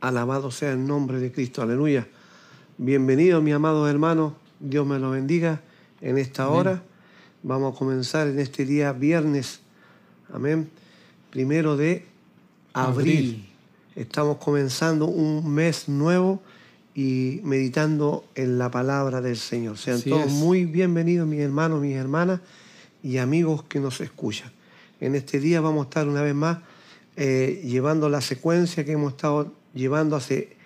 Alabado sea el nombre de Cristo. Aleluya. Bienvenido, mi amado hermano. Dios me lo bendiga en esta hora. Vamos a comenzar en este día viernes. Amén. Primero de abril. Estamos comenzando un mes nuevo y meditando en la palabra del Señor. Sean todos muy bienvenidos, mis hermanos, mis hermanas y amigos que nos escuchan. En este día vamos a estar una vez más eh, llevando la secuencia que hemos estado llevando hace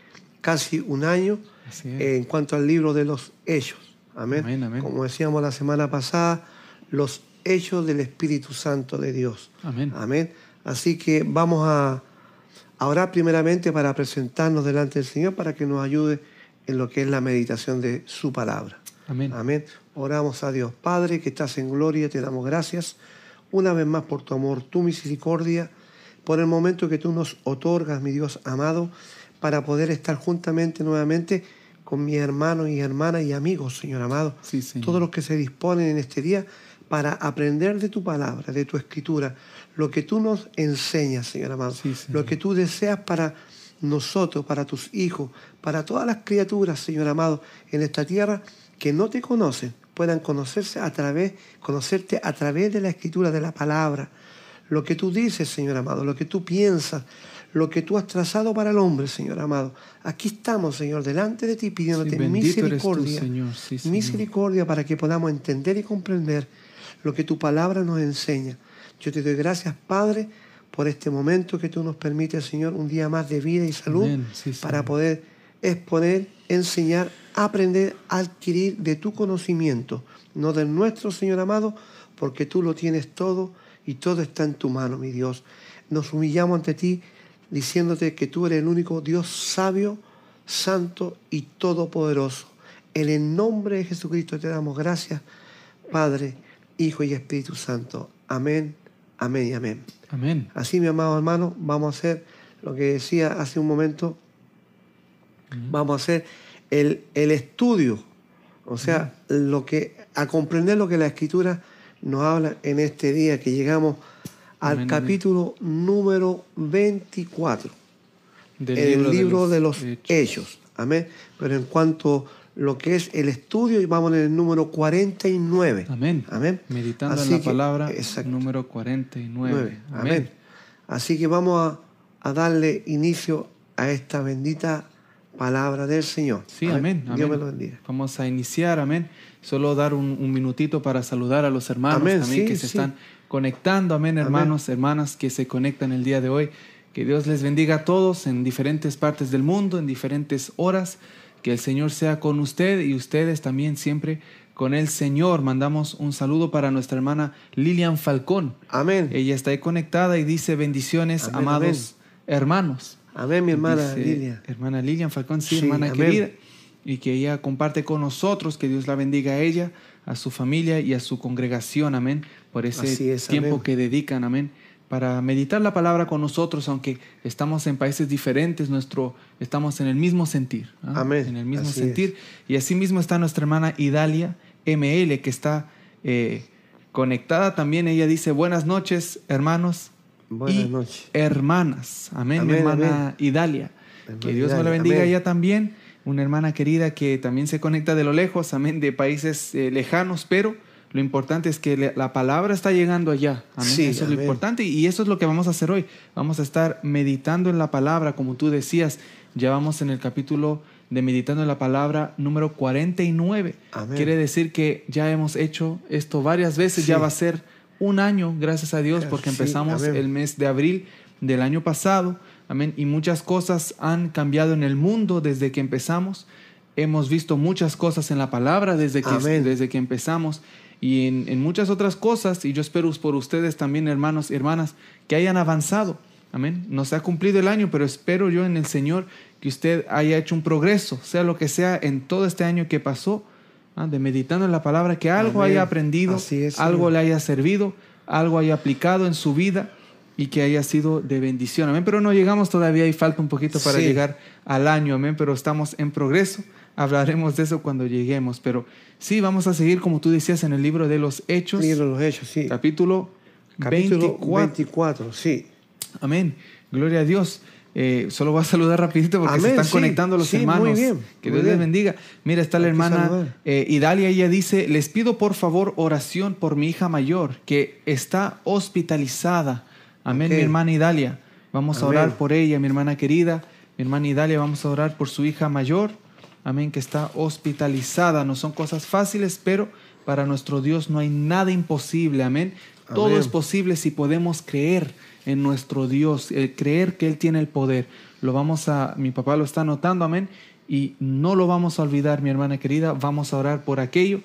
casi un año en cuanto al libro de los hechos. Amén. Como decíamos la semana pasada, los hechos del Espíritu Santo de Dios. Amén. Amén. Así que vamos a, orar primeramente para presentarnos delante del Señor para que nos ayude en lo que es la meditación de su palabra. Amén. Amén. Oramos a Dios. Padre, que estás en gloria, te damos gracias una vez más por tu amor, tu misericordia por el momento que tú nos otorgas, mi Dios amado, para poder estar juntamente nuevamente con mis hermanos y hermanas y amigos, Señor amado. Todos los que se disponen en este día para aprender de tu palabra, de tu escritura, lo que tú nos enseñas, Señor amado, lo que tú deseas para nosotros, para tus hijos, para todas las criaturas, Señor amado, en esta tierra que no te conocen, puedan conocerse a través, conocerte a través de la escritura, de la palabra, lo que tú dices, Señor amado, lo que tú piensas, lo que tú has trazado para el hombre, Señor amado. Aquí estamos, Señor, delante de ti pidiéndote misericordia, misericordia para que podamos entender y comprender lo que tu palabra nos enseña. Yo te doy gracias, Padre, por este momento que tú nos permites, Señor, un día más de vida y salud para poder exponer, enseñar, aprender, adquirir de tu conocimiento, no del nuestro, Señor amado, porque tú lo tienes todo y todo está en tu mano, mi Dios. Nos humillamos ante ti diciéndote que tú eres el único Dios sabio, santo y todopoderoso. En el nombre de Jesucristo te damos gracias, Padre, Hijo y Espíritu Santo. Amén, amén y amén. Amén. Así, mi amado hermano, vamos a hacer lo que decía hace un momento. Vamos a hacer el, el estudio, o sea, lo que, a comprender lo que la Escritura nos habla en este día que llegamos al capítulo número 24 del libro, de los, hechos. Amén. Pero en cuanto a lo que es el estudio, vamos en el número 49. Amén. Amén. Meditando en la palabra número 49. Amén. Así que vamos a, darle inicio a esta bendita palabra del Señor. Sí, amén. Dios me lo bendiga. Vamos a iniciar, amén solo dar un, minutito para saludar a los hermanos también que se están conectando. Amén, hermanos, hermanas que se conectan el día de hoy. Que Dios les bendiga a todos en diferentes partes del mundo, en diferentes horas. Que el Señor sea con usted y ustedes también siempre con el Señor. Mandamos un saludo para nuestra hermana Lilian Falcón. Amén. Ella está ahí conectada y dice bendiciones, amados hermanos. Amén, mi hermana Lilian. Hermana Lilian Falcón, sí, hermana querida y que ella comparte con nosotros, que Dios la bendiga a ella, a su familia y a su congregación, amén, por ese tiempo que dedican, amén, para meditar la palabra con nosotros, aunque estamos en países diferentes, nuestro, estamos en el mismo sentir, ¿ah? amén. en el mismo sentir. Y así mismo está nuestra hermana Idalia ML, que está eh, conectada también, ella dice, buenas noches, hermanos. Buenas noches. Hermanas, amén, hermana Idalia. que Dios me la bendiga a ella también una hermana querida que también se conecta de lo lejos, amén, de países eh, lejanos, pero lo importante es que la palabra está llegando allá. Amén. eso es lo importante y eso es lo que vamos a hacer hoy. Vamos a estar meditando en la palabra, como tú decías. Ya vamos en el capítulo de meditando en la palabra número 49. Quiere decir que ya hemos hecho esto varias veces, ya va a ser un año, gracias a Dios, porque empezamos el mes de abril del año pasado Amén. Y muchas cosas han cambiado en el mundo desde que empezamos. Hemos visto muchas cosas en la palabra desde que, desde que empezamos y en, muchas otras cosas. Y yo espero por ustedes también, hermanos y hermanas, que hayan avanzado. Amén. No se ha cumplido el año, pero espero yo en el Señor que usted haya hecho un progreso, sea lo que sea, en todo este año que pasó, ¿ah? de meditando en la palabra, que algo haya aprendido, algo le haya servido, algo haya aplicado en su vida y que haya sido de bendición. Amén. Pero no llegamos todavía y falta un poquito para llegar al año. Amén. Pero estamos en progreso. Hablaremos de eso cuando lleguemos. Pero sí, vamos a seguir, como tú decías, en el libro de los Hechos. Libro de los Hechos, sí. Capítulo, capítulo 24. sí. Amén. Gloria a Dios. Eh, solo voy a saludar rapidito porque se están conectando los hermanos. Muy bien, que Dios les bendiga. Mira, está la hermana eh, Idalia, ella dice, les pido por favor oración por mi hija mayor que está hospitalizada. Amén, mi hermana Idalia. Vamos a orar por ella, mi hermana querida. Mi hermana Idalia, vamos a orar por su hija mayor. Amén, que está hospitalizada. No son cosas fáciles, pero para nuestro Dios no hay nada imposible. Amén. Todo es posible si podemos creer en nuestro Dios, creer que Él tiene el poder. Lo vamos a, mi papá lo está anotando, amén. Y no lo vamos a olvidar, mi hermana querida. Vamos a orar por aquello.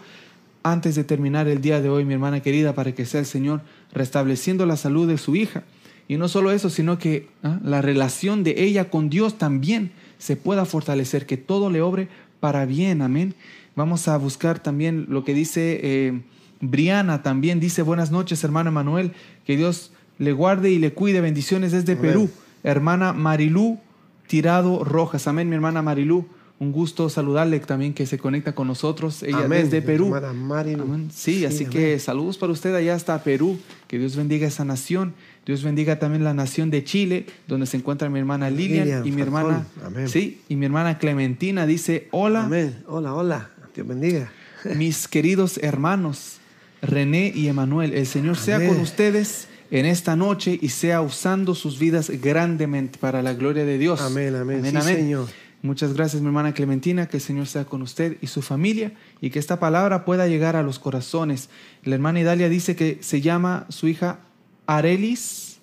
Antes de terminar el día de hoy, mi hermana querida, para que sea el Señor restableciendo la salud de su hija. Y no solo eso, sino que ¿ah? la relación de ella con Dios también se pueda fortalecer, que todo le obre para bien, amén. Vamos a buscar también lo que dice eh, Briana, también dice buenas noches, hermano Emanuel, que Dios le guarde y le cuide. Bendiciones desde Perú. Hermana Marilú Tirado Rojas. Amén, mi hermana Marilú. Un gusto saludarle también que se conecta con nosotros. Ella desde Perú. Amén. Sí, así que saludos para usted allá hasta Perú. Que Dios bendiga esa nación. Dios bendiga también la nación de Chile, donde se encuentra mi hermana Lilian, y mi hermana, sí, y mi hermana Clementina dice, "Hola." Amén. Hola, hola. Dios bendiga. Mis queridos hermanos René y Emanuel, el Señor sea con ustedes en esta noche y sea usando sus vidas grandemente para la gloria de Dios. Amén, amén. amén, Señor. Muchas gracias, mi hermana Clementina, que el Señor sea con usted y su familia y que esta palabra pueda llegar a los corazones. La hermana Idalia dice que se llama su hija Arelis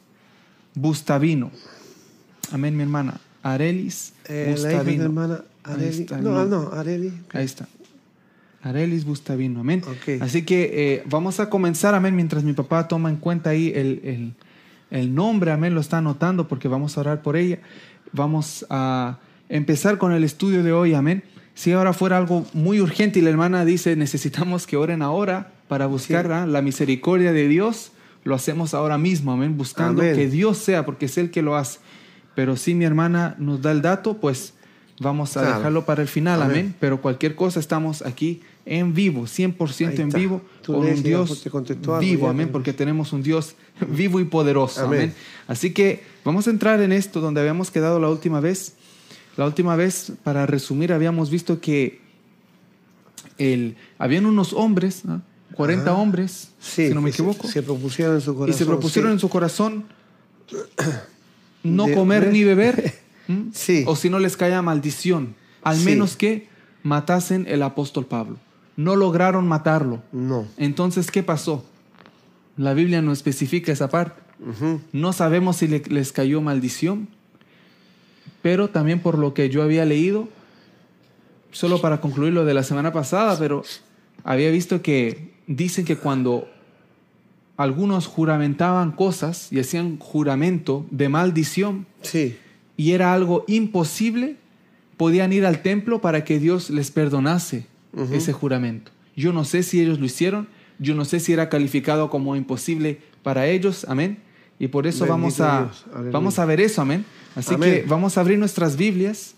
Bustavino. Amén, mi hermana. Arelis eh, Bustavino. hermana Arelis. No, no, Arelis. Ahí está. Arelis Bustavino, amén. Así que eh, vamos a comenzar, amén, mientras mi papá toma en cuenta ahí el, el, nombre, amén, lo está anotando porque vamos a orar por ella. Vamos a empezar con el estudio de hoy, amén. Si ahora fuera algo muy urgente y la hermana dice, necesitamos que oren ahora para buscar la misericordia de Dios, lo hacemos ahora mismo, amén, buscando que Dios sea, porque es Él que lo hace. Pero si mi hermana nos da el dato, pues vamos a dejarlo para el final, amén. Pero cualquier cosa estamos aquí en vivo, 100% en vivo, con un Dios vivo, amén, porque tenemos un Dios vivo y poderoso, amén. Así que vamos a entrar en esto donde habíamos quedado la última vez. La última vez, para resumir, habíamos visto que el, habían unos hombres, 40 hombres, si no me equivoco. Se, propusieron en su corazón. Y se propusieron en su corazón no comer ni beber, o si no les caía maldición, al menos que matasen el apóstol Pablo no lograron matarlo. No. Entonces, ¿qué pasó? La Biblia no especifica esa parte. No sabemos si les cayó maldición, pero también por lo que yo había leído, solo para concluir lo de la semana pasada, pero había visto que dicen que cuando algunos juramentaban cosas y hacían juramento de maldición, sí. y era algo imposible, podían ir al templo para que Dios les perdonase ese juramento. Yo no sé si ellos lo hicieron, yo no sé si era calificado como imposible para ellos, amén. Y por eso vamos a, vamos a ver eso, amén. Así que vamos a abrir nuestras Biblias.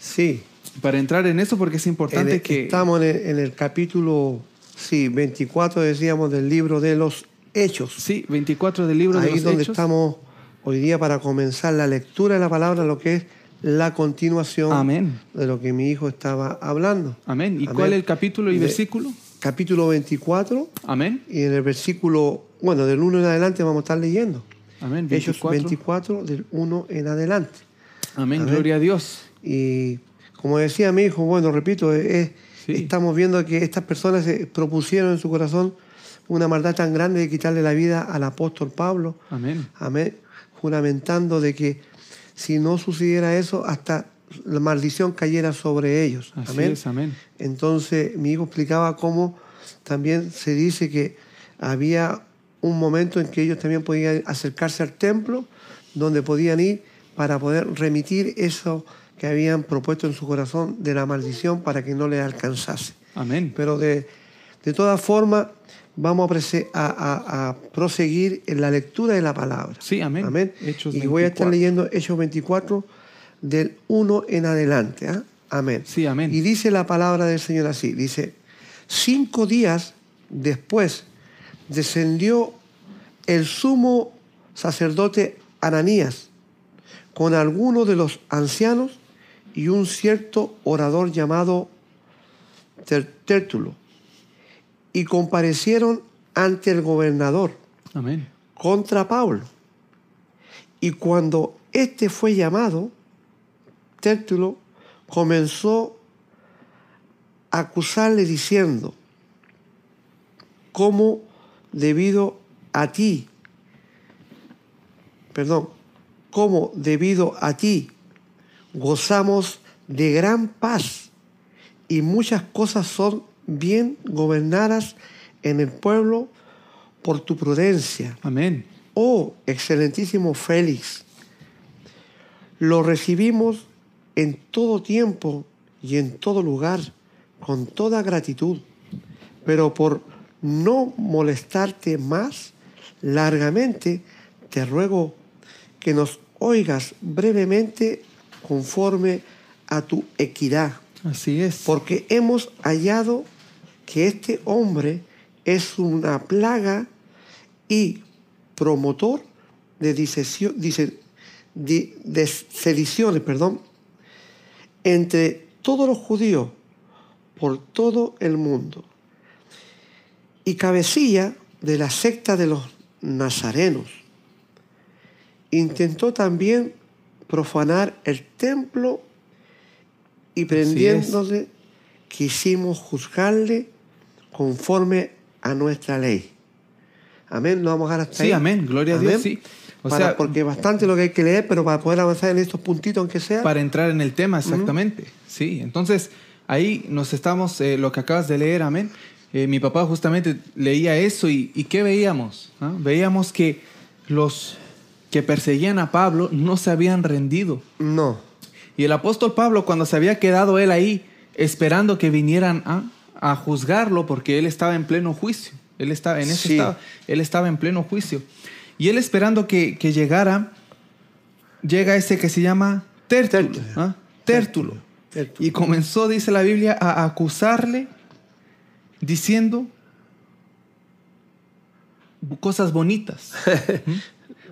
Sí. Para entrar en eso, porque es importante que... Estamos en el, capítulo, sí, 24, decíamos, del libro de los Hechos. Sí, 24 del libro de los Hechos. Ahí donde estamos hoy día para comenzar la lectura de la palabra, lo que es la continuación de lo que mi hijo estaba hablando. Amén. ¿Y cuál es el capítulo y versículo? Capítulo 24. Amén. Y en el versículo, bueno, del 1 en adelante vamos a estar leyendo. Amén. 24. Hechos 24, del 1 en adelante. Amén. Gloria a Dios. Y como decía mi hijo, bueno, repito, estamos viendo que estas personas se propusieron en su corazón una maldad tan grande de quitarle la vida al apóstol Pablo. Amén. Amén. Juramentando de que si no sucediera eso, hasta la maldición cayera sobre ellos. amén. amén. Entonces mi hijo explicaba cómo también se dice que había un momento en que ellos también podían acercarse al templo, donde podían ir para poder remitir eso que habían propuesto en su corazón de la maldición para que no les alcanzase. Amén. Pero de, de todas formas, vamos a, proseguir en la lectura de la palabra. Sí, amén. amén. y voy a estar leyendo Hechos 24 del 1 en adelante. ¿ah? Amén. Sí, amén. Y dice la palabra del Señor así, dice, cinco días después descendió el sumo sacerdote Ananías con algunos de los ancianos y un cierto orador llamado Tértulo, y comparecieron ante el gobernador Amén. contra Pablo. Y cuando éste fue llamado, Tértulo comenzó a acusarle diciendo, ¿cómo debido a ti, perdón, cómo debido a ti gozamos de gran paz y muchas cosas son bien gobernadas en el pueblo por tu prudencia. Amén. Oh, excelentísimo Félix, lo recibimos en todo tiempo y en todo lugar con toda gratitud, pero por no molestarte más largamente, te ruego que nos oigas brevemente conforme a tu equidad. Así es. Porque hemos hallado que este hombre es una plaga y promotor de, disesio- di- de sediciones perdón, entre todos los judíos por todo el mundo y cabecilla de la secta de los nazarenos. Intentó también profanar el templo y prendiéndole quisimos juzgarle conforme a nuestra ley. Amén, lo vamos a dejar hasta Sí, ahí. amén, gloria a Dios, sí. O Para- sea, porque bastante lo que hay que leer, pero para poder avanzar en estos puntitos, aunque sea. para entrar en el tema, exactamente. Sí, entonces ahí nos estamos, eh, lo que acabas de leer, amén. Eh, mi papá justamente leía eso y, y ¿qué veíamos? ¿Ah? Veíamos que los que perseguían a Pablo no se habían rendido. No. Y el apóstol Pablo, cuando se había quedado él ahí, esperando que vinieran a, a juzgarlo, porque él estaba en pleno juicio. Él estaba en ese Sí. estado, él estaba en pleno juicio. Y él esperando que, que llegara, llega ese que se llama Tértulo. Tértulo. ¿ah? Tértulo. Tértulo. Y comenzó, dice la Biblia, a acusarle, diciendo cosas bonitas. ¿Mm?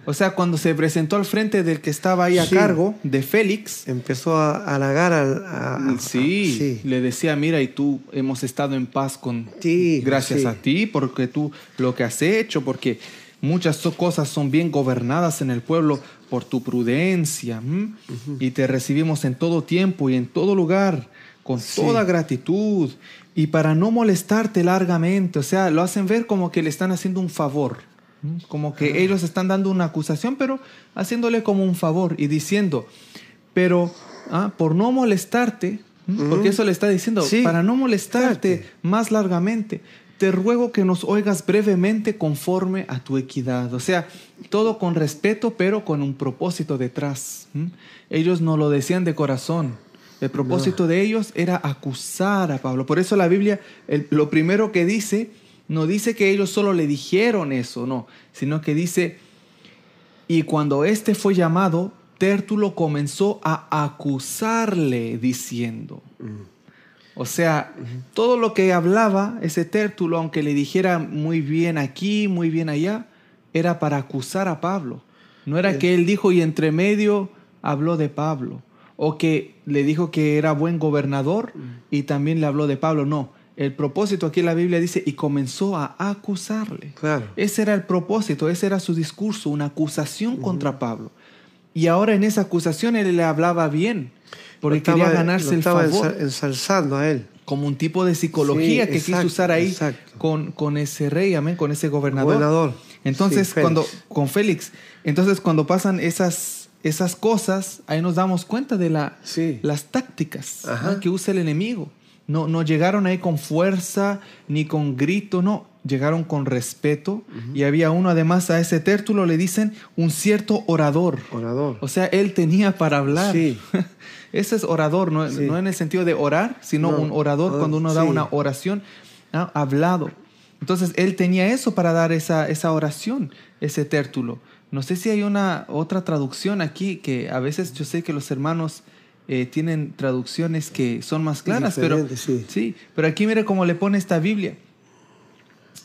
O sea, cuando se presentó al frente del que estaba ahí a Sí. cargo, de Félix, Empezó a halagar al. a- a- Sí, sí. le decía, mira, y tú hemos estado en paz con Sí, gracias a ti, porque tú lo que has hecho, porque muchas cosas son bien gobernadas en el pueblo por tu prudencia, y te recibimos en todo tiempo y en todo lugar, con toda gratitud, y para no molestarte largamente, o sea, lo hacen ver como que le están haciendo un favor. Como que ellos están dando una acusación, pero haciéndole como un favor y diciendo, pero ah, por no molestarte, porque eso le está diciendo, Sí. para no molestarte más largamente, te ruego que nos oigas brevemente conforme a tu equidad. O sea, todo con respeto, pero con un propósito detrás. Ellos no lo decían de corazón. El propósito de ellos era acusar a Pablo. Por eso la Biblia, el- lo primero que dice, no dice que ellos solo le dijeron eso, no, sino que dice, y cuando éste fue llamado, Tértulo comenzó a acusarle diciendo. O sea, todo lo que hablaba ese Tértulo, aunque le dijera muy bien aquí, muy bien allá, era para acusar a Pablo. No era que él dijo y entre medio habló de Pablo. O que le dijo que era buen gobernador y también le habló de Pablo. No, el propósito aquí en la Biblia dice y comenzó a acusarle. Claro. Ese era el propósito, ese era su discurso, una acusación contra Pablo. Y ahora en esa acusación él le hablaba bien, porque estaba- quería ganarse el favor ensa- ensalzando a él. como un tipo de psicología Sí, que quiso exacto, usar ahí con, con ese rey, amén, con ese gobernador. Gobernador. Entonces, Sí, cuando con Félix, entonces cuando pasan esas, esas cosas, ahí nos damos cuenta de la, Sí. las tácticas que usa el enemigo. No, no llegaron ahí con fuerza ni con grito, no, llegaron con respeto. Y había uno, además, a ese tértulo le dicen un cierto orador. Orador. O sea, él tenía para hablar. Sí. Ese es orador, no, Sí. no en el sentido de orar, sino No, un orador cuando uno da una oración ¿no? hablado. Entonces, él tenía eso para dar esa, esa oración, ese tértulo. No sé si hay una otra traducción aquí, que a veces yo sé que los hermanos eh, tienen traducciones que son más claras, pero, sí. pero aquí mire cómo le pone esta Biblia.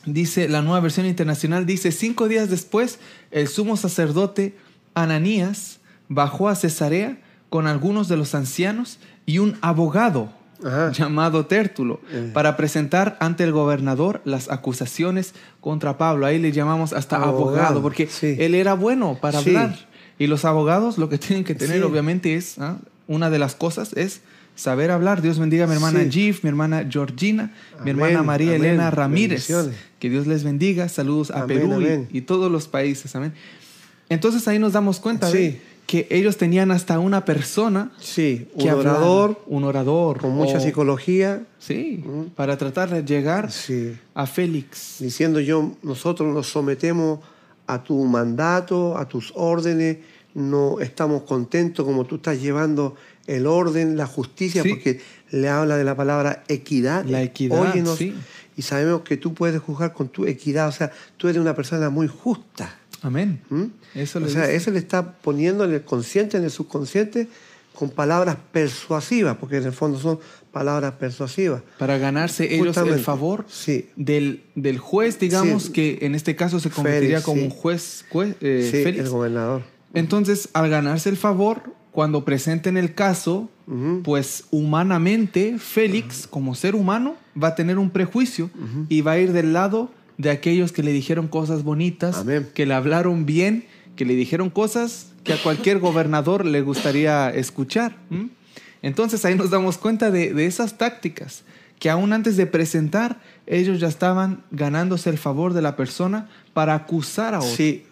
Dice, la nueva versión internacional dice, cinco días después, el sumo sacerdote Ananías bajó a Cesarea con algunos de los ancianos y un abogado llamado Tértulo eh. para presentar ante el gobernador las acusaciones contra Pablo. Ahí le llamamos hasta abogado, porque él era bueno para hablar. Y los abogados lo que tienen que tener obviamente es, ¿ah? una de las cosas es saber hablar. Dios bendiga a mi hermana Gif, mi hermana Georgina, mi hermana María Elena Ramírez. Que Dios les bendiga. Saludos a Perú y, todos los países. Amén. Entonces ahí nos damos cuenta de que ellos tenían hasta una persona. Sí, un orador. un orador. Con mucha psicología. Sí, para tratar de llegar a Félix. Diciendo yo, nosotros nos sometemos a tu mandato, a tus órdenes, no estamos contentos como tú estás llevando el orden, la justicia, porque le habla de la palabra equidad. La equidad, Óyenos, Y sabemos que tú puedes juzgar con tu equidad, o sea, tú eres una persona muy justa. Amén. ¿Mm? Eso o sea, eso le está poniendo en el consciente, en el subconsciente, con palabras persuasivas, porque en el fondo son palabras persuasivas. Para ganarse ellos el favor del, del, juez, digamos, que en este caso se convertiría como un juez, eh, el gobernador. Entonces, al ganarse el favor, cuando presenten el caso, pues humanamente Félix, como ser humano, va a tener un prejuicio y va a ir del lado de aquellos que le dijeron cosas bonitas, que le hablaron bien, que le dijeron cosas que a cualquier gobernador le gustaría escuchar. Entonces ahí nos damos cuenta de, esas tácticas, que aún antes de presentar, ellos ya estaban ganándose el favor de la persona para acusar a otro. Sí,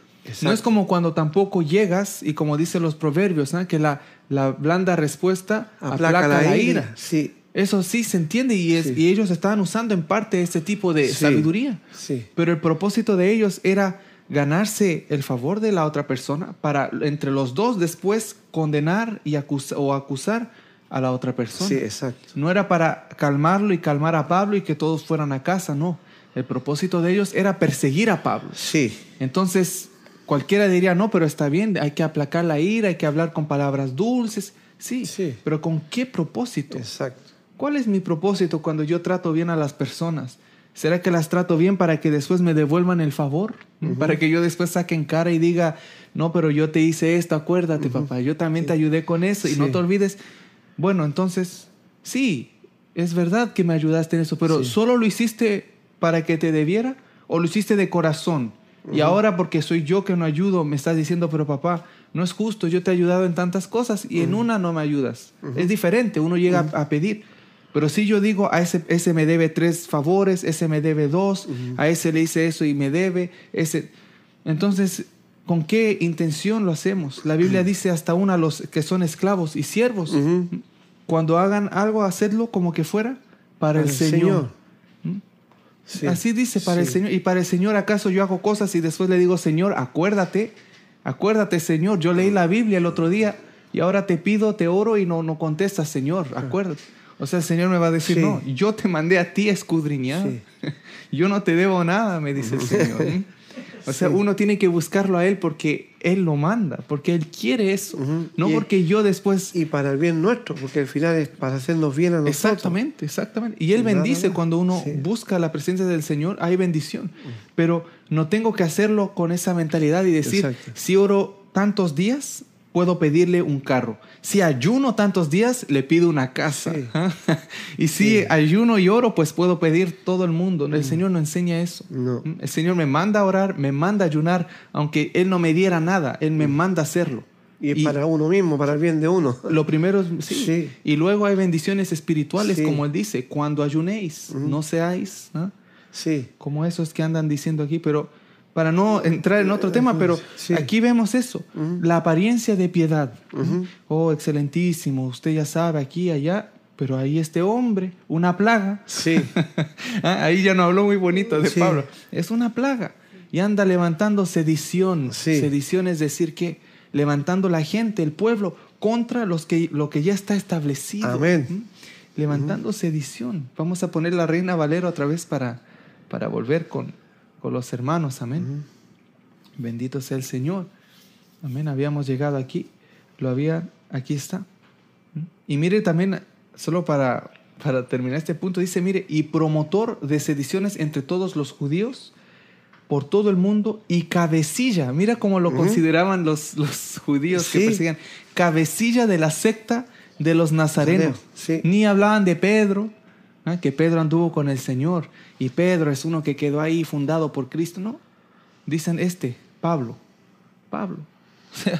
no es como cuando tampoco llegas y como dicen los proverbios, que la, la blanda respuesta aplaca, la, ira. Sí. Eso sí se entiende y, es, y ellos estaban usando en parte este tipo de sabiduría. Sí. Pero el propósito de ellos era ganarse el favor de la otra persona para entre los dos después condenar y o acusar a la otra persona. Sí, exacto. No era para calmarlo y calmar a Pablo y que todos fueran a casa, no. El propósito de ellos era perseguir a Pablo. Sí. Entonces, Cualquiera diría, no, pero está bien, hay que aplacar la ira, hay que hablar con palabras dulces. Sí, sí. pero ¿con qué propósito? Exacto. ¿Cuál es mi propósito cuando yo trato bien a las personas? ¿Será que las trato bien para que después me devuelvan el favor? Para que yo después saque en cara y diga, no, pero yo te hice esto, acuérdate, papá, yo también te ayudé con eso y no te olvides. Bueno, entonces, sí, es verdad que me ayudaste en eso, pero ¿solo lo hiciste para que te debiera o lo hiciste de corazón? Y ahora porque soy yo que no ayudo, me estás diciendo, pero papá, no es justo, yo te he ayudado en tantas cosas y en una no me ayudas. Es diferente, uno llega a, pedir. Pero si yo digo, a ese, ese me debe tres favores, ese me debe dos, a ese le hice eso y me debe, ese... Entonces, ¿con qué intención lo hacemos? La Biblia dice hasta una a los que son esclavos y siervos. Cuando hagan algo, hacedlo como que fuera para, el, Señor. Así dice para el Señor. Y para el Señor, ¿acaso yo hago cosas y después le digo, Señor, acuérdate, acuérdate, Señor, yo leí la Biblia el otro día y ahora te pido, te oro y no, no contestas, Señor, acuérdate. O sea, el Señor me va a decir, no, yo te mandé a ti a escudriñar. Yo no te debo nada, me dice el Señor. O sea, uno tiene que buscarlo a Él porque Él lo manda, porque Él quiere eso, no porque yo después... Y para el bien nuestro, porque al final es para hacernos bien a nosotros. Exactamente, exactamente. Y Él bendice cuando uno busca la presencia del Señor, hay bendición. Pero no tengo que hacerlo con esa mentalidad y decir, si oro tantos días, puedo pedirle un carro. Si ayuno tantos días, le pido una casa. y si ayuno y oro, pues puedo pedir todo el mundo. El mm. Señor no enseña eso. Mm. El Señor me manda a orar, me manda a ayunar, aunque Él no me diera nada, Él me mm. manda a hacerlo. Y, para uno mismo, para el bien de uno. Lo primero es, sí. Y luego hay bendiciones espirituales, como Él dice, cuando ayunéis, no seáis. Sí. Como esos que andan diciendo aquí, pero para no entrar en otro tema, pero aquí vemos eso, la apariencia de piedad. Oh, excelentísimo, usted ya sabe, aquí, allá, pero ahí este hombre, una plaga. Sí. Ah, ahí ya no habló muy bonito de Pablo. Es una plaga. Y anda levantando sedición. Sedición es decir que levantando la gente, el pueblo, contra los que, lo que ya está establecido. Amén. Levantando sedición. Vamos a poner la reina Valero otra vez para, para volver con, con los hermanos. Amén. Bendito sea el Señor. Amén. Habíamos llegado aquí. Lo había, aquí está. Y mire también, solo para, para terminar este punto, dice, mire, y promotor de sediciones entre todos los judíos, por todo el mundo y cabecilla, mira cómo lo consideraban los, los judíos que perseguían, cabecilla de la secta de los nazarenos. Ni hablaban de Pedro, que Pedro anduvo con el Señor y Pedro es uno que quedó ahí fundado por Cristo, no. Dicen este, Pablo, Pablo.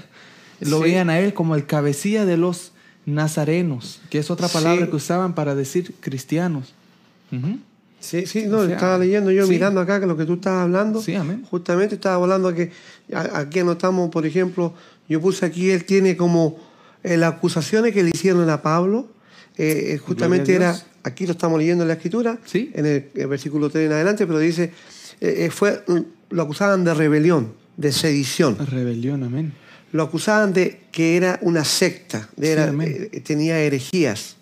lo veían a él como el cabecilla de los nazarenos, que es otra palabra que usaban para decir cristianos. Sí, sí, no, estaba leyendo yo, mirando acá que lo que tú estabas hablando. Sí, amén. Justamente estaba hablando que aquí anotamos, por ejemplo, yo puse aquí, él tiene como eh, las acusaciones que le hicieron a Pablo, eh, eh, justamente era, aquí lo estamos leyendo en la escritura, ¿Sí? en el, versículo 3 en adelante, pero dice, fue, lo acusaban de rebelión, de sedición. Rebelión, amén. Lo acusaban de que era una secta, de tenía herejías.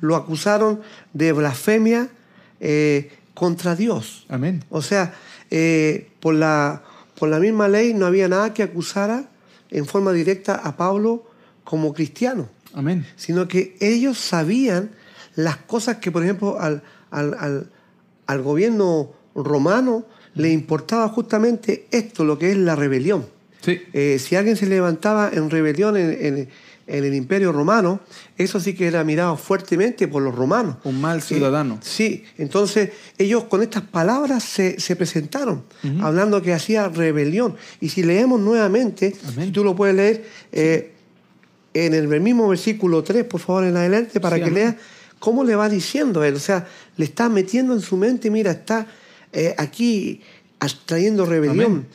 Lo acusaron de blasfemia contra Dios. Amén. O sea, por, la, por la misma ley no había nada que acusara en forma directa a Pablo como cristiano. Amén. Sino que ellos sabían las cosas que, por ejemplo, al, al, gobierno romano le importaba justamente esto, lo que es la rebelión. Sí. Eh, si alguien se levantaba en rebelión en, el imperio romano, eso sí que era mirado fuertemente por los romanos. Un mal eh, ciudadano. sí, entonces ellos con estas palabras se, presentaron, hablando que hacía rebelión. Y si leemos nuevamente, tú lo puedes leer, eh, en el mismo versículo 3, por favor, en adelante, para que leas cómo le va diciendo él. O sea, le está metiendo en su mente, mira, está eh, aquí trayendo rebelión.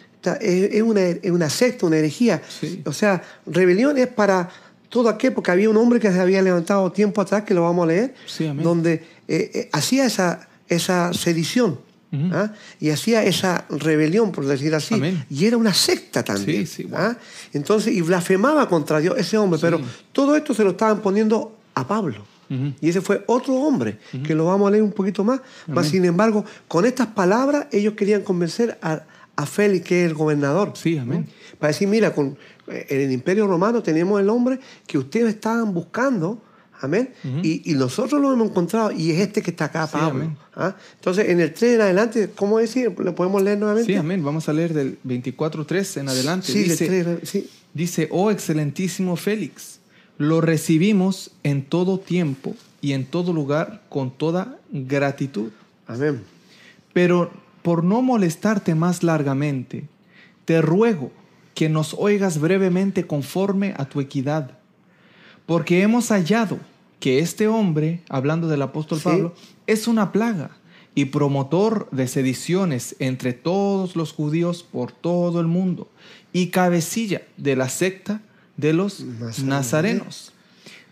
es, una, es, una, secta, una herejía. O sea, rebelión es para todo aquel, porque había un hombre que se había levantado tiempo atrás, que lo vamos a leer, donde eh, eh, hacía esa, esa sedición. ¿Ah? y hacía esa rebelión, por decir así, y era una secta también. ¿ah? Entonces, y blasfemaba contra Dios ese hombre, pero todo esto se lo estaban poniendo a Pablo. Y ese fue otro hombre, que lo vamos a leer un poquito más. Mas, sin embargo, con estas palabras ellos querían convencer a, a Félix, que es el gobernador. Sí, amén. Para decir, mira, con, eh, en el imperio romano tenemos el hombre que ustedes estaban buscando Amén. y, nosotros lo hemos encontrado y es este que está acá, Pablo. ¿Ah? Entonces, en el 3 en adelante, ¿cómo decir? ¿Lo podemos leer nuevamente? Sí, amén. Vamos a leer del 24.3 en adelante. Sí, dice, sí. dice, oh excelentísimo Félix, lo recibimos en todo tiempo y en todo lugar con toda gratitud. Amén. Pero por no molestarte más largamente, te ruego que nos oigas brevemente conforme a tu equidad porque hemos hallado que este hombre, hablando del apóstol Pablo, es una plaga y promotor de sediciones entre todos los judíos por todo el mundo y cabecilla de la secta de los nazarenos.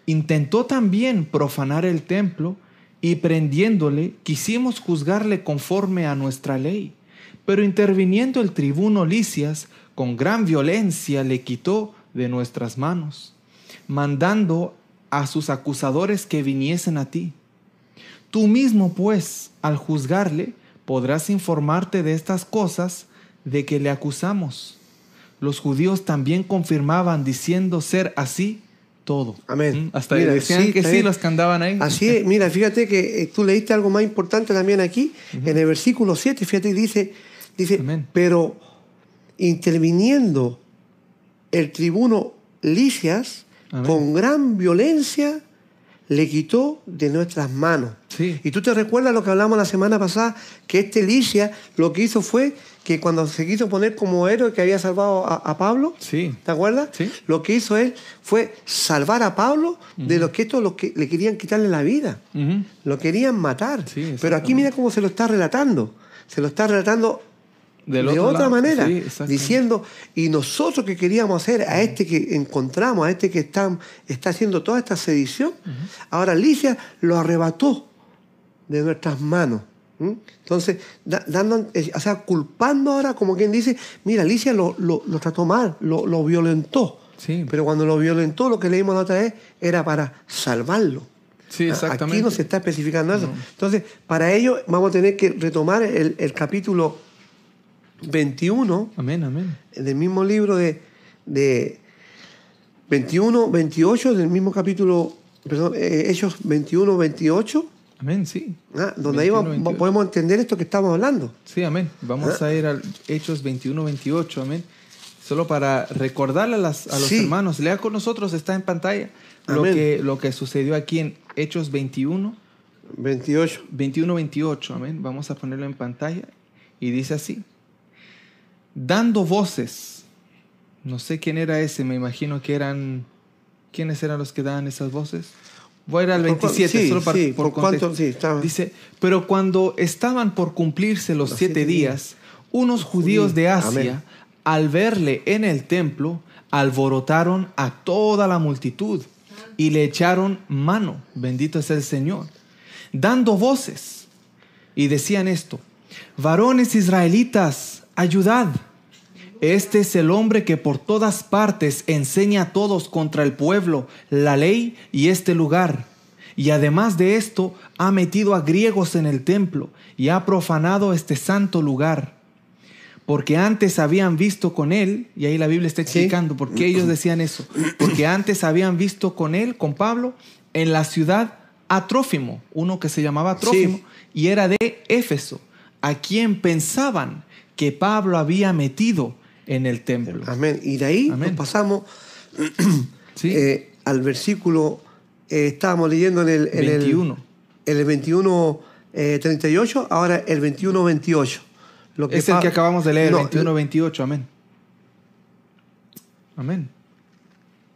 Intentó también profanar el templo y prendiéndole quisimos juzgarle conforme a nuestra ley. Pero interviniendo el tribuno Licias, con gran violencia le quitó de nuestras manos mandando a sus acusadores que viniesen a ti. Tú mismo, pues, al juzgarle, podrás informarte de estas cosas de que le acusamos. Los judíos también confirmaban diciendo ser así todo. Amén. ¿Mm? Hasta decían que sí, los que andaban ahí. Así es, mira, fíjate que eh, tú leíste algo más importante también aquí, en el versículo 7, fíjate, dice, dice pero interviniendo el tribuno Licias, con gran violencia le quitó de nuestras manos. Y tú te recuerdas lo que hablamos la semana pasada, que este Licia lo que hizo fue que cuando se quiso poner como héroe que había salvado a, Pablo, sí. ¿te acuerdas? Lo que hizo él fue salvar a Pablo de los que estos los que le querían quitarle la vida. Lo querían matar. Pero aquí mira cómo se lo está relatando. Se lo está relatando de otra manera, diciendo, y nosotros que queríamos hacer a este que encontramos, a este que está, está haciendo toda esta sedición, ahora Alicia lo arrebató de nuestras manos. Entonces, dando, eh, o sea, culpando ahora, como quien dice, mira, Alicia lo, lo, trató mal, lo, violentó. Pero cuando lo violentó, lo que leímos la otra vez era para salvarlo. Sí, exactamente. Aquí no se está especificando eso. Entonces, para ello vamos a tener que retomar el, el capítulo 21, amén, amén. en el mismo libro de, de 21, 28, del mismo capítulo, perdón, eh, Hechos 21, 28, Amén, sí. ¿Ah? Donde ahí podemos entender esto que estamos hablando. Sí, amén. Vamos ¿Ah? a ir a Hechos 21, 28, amén. Solo para recordarle a, las, a los hermanos, lea con nosotros, está en pantalla, lo que, lo que sucedió aquí en Hechos 21. 28. 21, 28, amén. Vamos a ponerlo en pantalla. Y dice así, dando voces. No sé quién era ese, me imagino que eran... ¿Quiénes eran los que daban esas voces? Voy a ir al 27, solo para, por, cuánto, Dice, pero cuando estaban por cumplirse los, siete, días, unos judíos de Asia, al verle en el templo, alborotaron a toda la multitud y le echaron mano, bendito es el Señor, dando voces. Y decían esto, varones israelitas, ayudad. Este es el hombre que por todas partes enseña a todos contra el pueblo, la ley y este lugar. Y además de esto, ha metido a griegos en el templo y ha profanado este santo lugar. Porque antes habían visto con él, y ahí la Biblia está explicando por qué ellos decían eso, porque antes habían visto con él, con Pablo, en la ciudad a Trófimo, uno que se llamaba Trófimo, y era de Éfeso, a quien pensaban que Pablo había metido en el templo. Amén. Y de ahí nos pasamos eh, al versículo, eh, estábamos leyendo en el, 21. El, el 21, 38, eh, ahora el 21, 28. Lo que es el que acabamos de leer, el 21, 28, amén. Amén.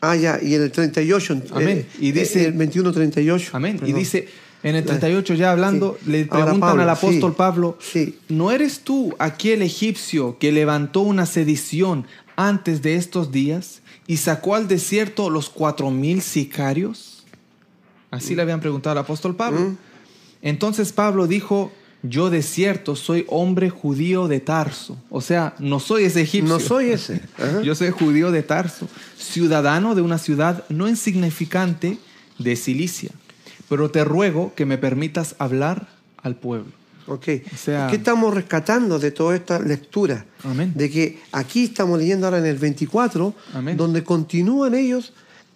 Ah, ya, y en el 38. Amén. y dice, el 21, 38. Amén. Y dice, en el 38 ya hablando, le preguntan al apóstol Pablo, ¿no eres tú aquel egipcio que levantó una sedición antes de estos días y sacó al desierto los cuatro mil sicarios? Así le habían preguntado al apóstol Pablo. Mm. Entonces Pablo dijo, yo de cierto soy hombre judío de Tarso. O sea, no soy ese egipcio. No soy ese. yo soy judío de Tarso, ciudadano de una ciudad no insignificante de Cilicia pero te ruego que me permitas hablar al pueblo. Ok. O sea, ¿Qué estamos rescatando de toda esta lectura? Amén. De que aquí estamos leyendo ahora en el 24, donde continúan ellos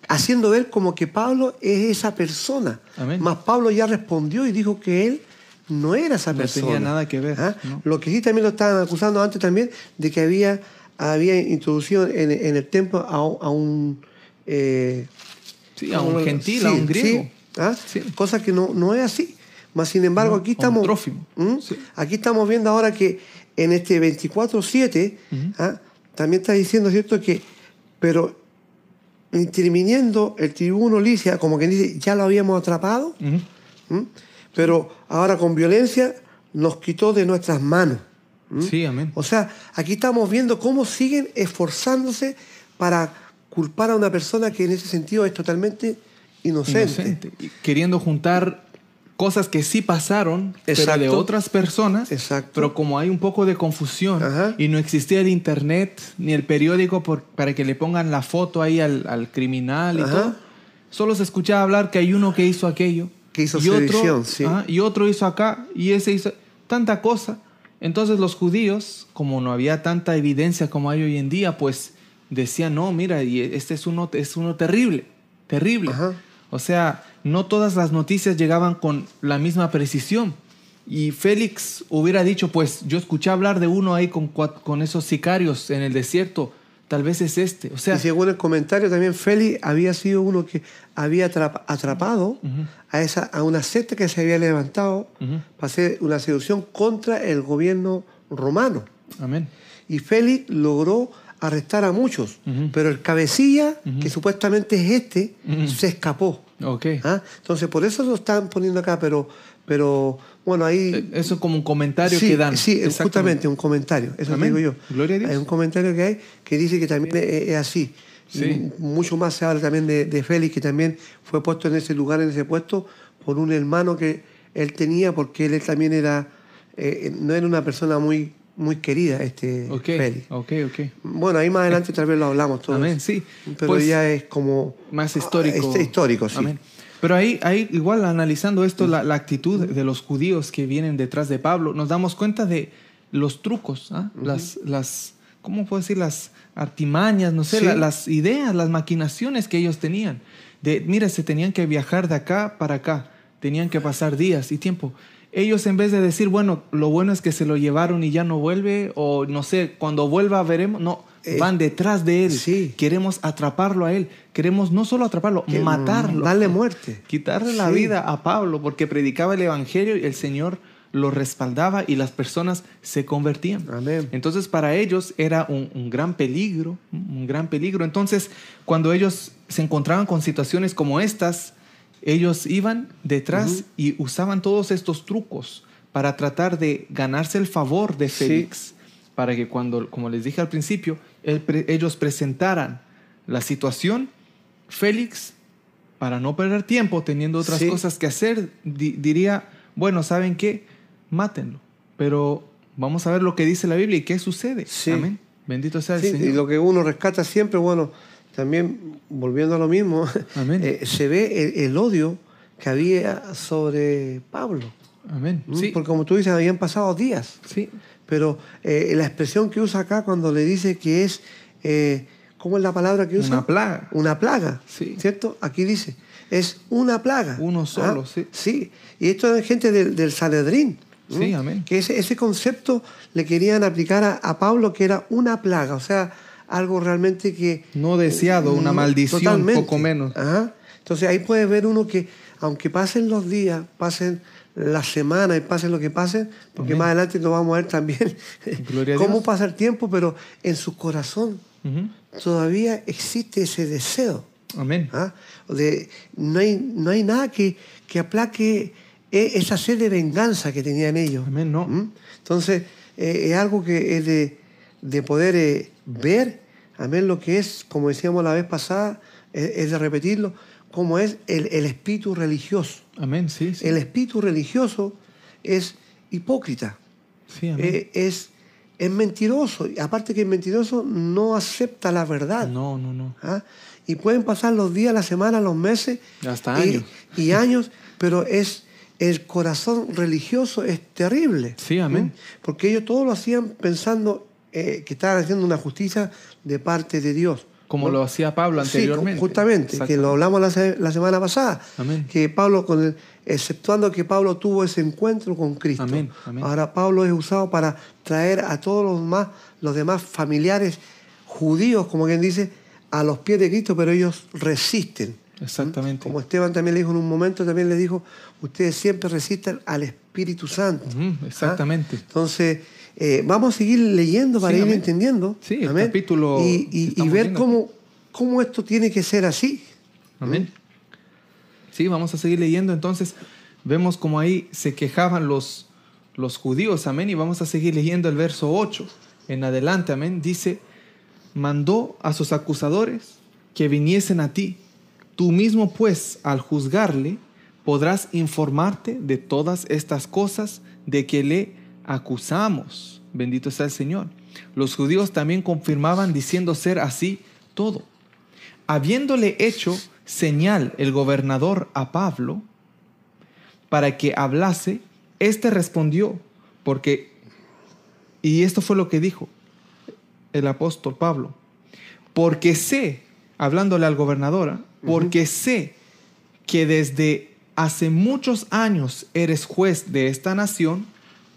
haciendo ver como que Pablo es esa persona. Amén. Más Pablo ya respondió y dijo que él no era esa persona. No tenía nada que ver. ¿Ah? Lo que sí también lo estaban acusando antes también de que había, había introducido en, el templo a, un... Eh, sí, a un gentil, a un griego. ¿Ah? cosa que no, no es así. Mas, sin embargo, aquí estamos, ¿Mm? aquí estamos viendo ahora que en este 24.7 ¿ah? también está diciendo, ¿cierto?, que, pero interviniendo el tribuno Licia, como que dice, ya lo habíamos atrapado, ¿Mm? pero ahora con violencia nos quitó de nuestras manos. Sí, amén. O sea, aquí estamos viendo cómo siguen esforzándose para culpar a una persona que en ese sentido es totalmente inocente. Queriendo juntar cosas que sí pasaron, pero de otras personas. Exacto. Pero como hay un poco de confusión y no existía el internet ni el periódico para que le pongan la foto ahí al, criminal y todo, solo se escuchaba hablar que hay uno que hizo aquello. Que hizo y otro, y otro hizo acá y ese hizo tanta cosa. Entonces los judíos, como no había tanta evidencia como hay hoy en día, pues decían, no, mira, y este es uno, es uno terrible, terrible. O sea, no todas las noticias llegaban con la misma precisión. Y Félix hubiera dicho, pues yo escuché hablar de uno ahí con, con esos sicarios en el desierto, tal vez es este. O sea, y según el comentario también, Félix había sido uno que había atrapado a, esa, a una secta que se había levantado para hacer una seducción contra el gobierno romano. Amén. Y Félix logró arrestar a muchos, pero el cabecilla, que supuestamente es este, se escapó. Okay. ¿Ah? Entonces, por eso lo están poniendo acá, pero, pero bueno, ahí... Eh, eso es como un comentario que dan. Sí, justamente un comentario, eso digo yo. Gloria a Dios. Hay un comentario que hay que dice que también es, así. Sí. mucho más se habla también de, Félix, que también fue puesto en ese lugar, en ese puesto, por un hermano que él tenía, porque él, también era, eh, no era una persona muy muy querida este okay, Ok, ok. Bueno, ahí más adelante tal vez lo hablamos todo. Amén, sí. Pero pues, ya es como... Más histórico. Este, histórico, sí. Amén. Pero ahí, ahí, igual analizando esto, la, actitud de los judíos que vienen detrás de Pablo, nos damos cuenta de los trucos, ¿ah? las, las, ¿cómo puedo decir? Las artimañas, no sé, las ideas, las maquinaciones que ellos tenían. De, mira, se tenían que viajar de acá para acá tenían que pasar días y tiempo. Ellos en vez de decir, bueno, lo bueno es que se lo llevaron y ya no vuelve, o no sé, cuando vuelva veremos, no, eh, van detrás de él. Sí. Queremos atraparlo a él. Queremos no solo atraparlo, matarlo. Darle muerte. Quitarle la vida a Pablo porque predicaba el Evangelio y el Señor lo respaldaba y las personas se convertían. Amén. Entonces para ellos era un, gran peligro, un gran peligro. Entonces cuando ellos se encontraban con situaciones como estas, ellos iban detrás y usaban todos estos trucos para tratar de ganarse el favor de Félix, para que cuando, como les dije al principio, ellos presentaran la situación, Félix, para no perder tiempo teniendo otras cosas que hacer, diría, bueno, ¿saben qué? Mátenlo. Pero vamos a ver lo que dice la Biblia y qué sucede. Amén. Bendito sea el Señor. Y lo que uno rescata siempre, bueno, también volviendo a lo mismo, eh, se ve el, odio que había sobre Pablo. Amén. ¿Mm? Porque como tú dices, habían pasado días. Sí. Pero eh, la expresión que usa acá cuando le dice que es, eh, ¿cómo es la palabra que usa? Una plaga. Una plaga, sí. ¿cierto? Aquí dice, es una plaga. Uno solo, ¿Ah? sí. Sí, y esto es gente del, del Sanedrín. Sí, amén. Que ese, ese, concepto le querían aplicar a, Pablo, que era una plaga, o sea, algo realmente que... No deseado, una maldición, poco menos. Entonces ahí puede ver uno que, aunque pasen los días, pasen la semana y pase lo que pase, porque más adelante nos vamos a ver también cómo pasa el tiempo, pero en su corazón todavía existe ese deseo. Amén. ¿Ah? De, no, hay, no hay nada que, que aplaque e, esa sed de venganza que tenían ellos. Amén, no. ¿Mm? Entonces, eh, es algo que es de, de poder eh, ver, amén, lo que es, como decíamos la vez pasada, es de repetirlo, como es el, espíritu religioso. Amén, sí, El espíritu religioso es hipócrita. Sí, amén. Eh, es, es mentiroso. Y aparte que es mentiroso, no acepta la verdad. No, no, no. ¿Ah? Y pueden pasar los días, las semanas, los meses. Hasta años. Y, años, pero es el corazón religioso es terrible. Sí, amén. Porque ellos todos lo hacían pensando eh, que estaban haciendo una justicia de parte de Dios. Como lo hacía Pablo anteriormente. Sí, justamente, que lo hablamos la, semana pasada. Que Pablo, con exceptuando que Pablo tuvo ese encuentro con Cristo. Ahora Pablo es usado para traer a todos los demás, los demás familiares judíos, como quien dice, a los pies de Cristo, pero ellos resisten. Exactamente. Como Esteban también le dijo en un momento, también le dijo, ustedes siempre resisten al Espíritu Santo. exactamente. Entonces, eh, vamos a seguir leyendo para ir entendiendo. Sí, el capítulo. Y, ver cómo, cómo esto tiene que ser así. Amén. Sí, vamos a seguir leyendo. Entonces, vemos como ahí se quejaban los, los judíos. Amén. Y vamos a seguir leyendo el verso 8 en adelante. Amén. Dice: mandó a sus acusadores que viniesen a ti. Tú mismo, pues, al juzgarle, podrás informarte de todas estas cosas de que le acusamos. Bendito sea el Señor. Los judíos también confirmaban diciendo ser así todo. Habiéndole hecho señal el gobernador a Pablo para que hablase, éste respondió, porque, y esto fue lo que dijo el apóstol Pablo, porque sé, hablándole al gobernador, porque sé que desde hace muchos años eres juez de esta nación,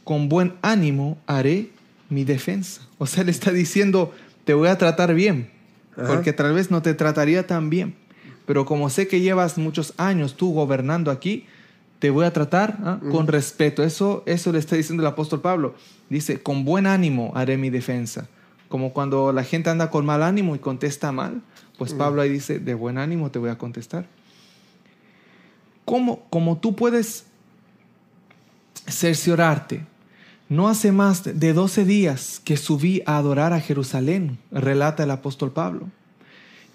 con buen ánimo haré mi defensa. O sea, le está diciendo, te voy a tratar bien, porque tal vez no te trataría tan bien, pero como sé que llevas muchos años tú gobernando aquí, te voy a tratar ¿ah? con respeto. Eso, eso le está diciendo el apóstol Pablo. Dice, con buen ánimo haré mi defensa. Como cuando la gente anda con mal ánimo y contesta mal, pues Pablo ahí dice, de buen ánimo te voy a contestar. ¿Cómo, como tú puedes cerciorarte no hace más de doce días que subí a adorar a Jerusalén, relata el apóstol Pablo,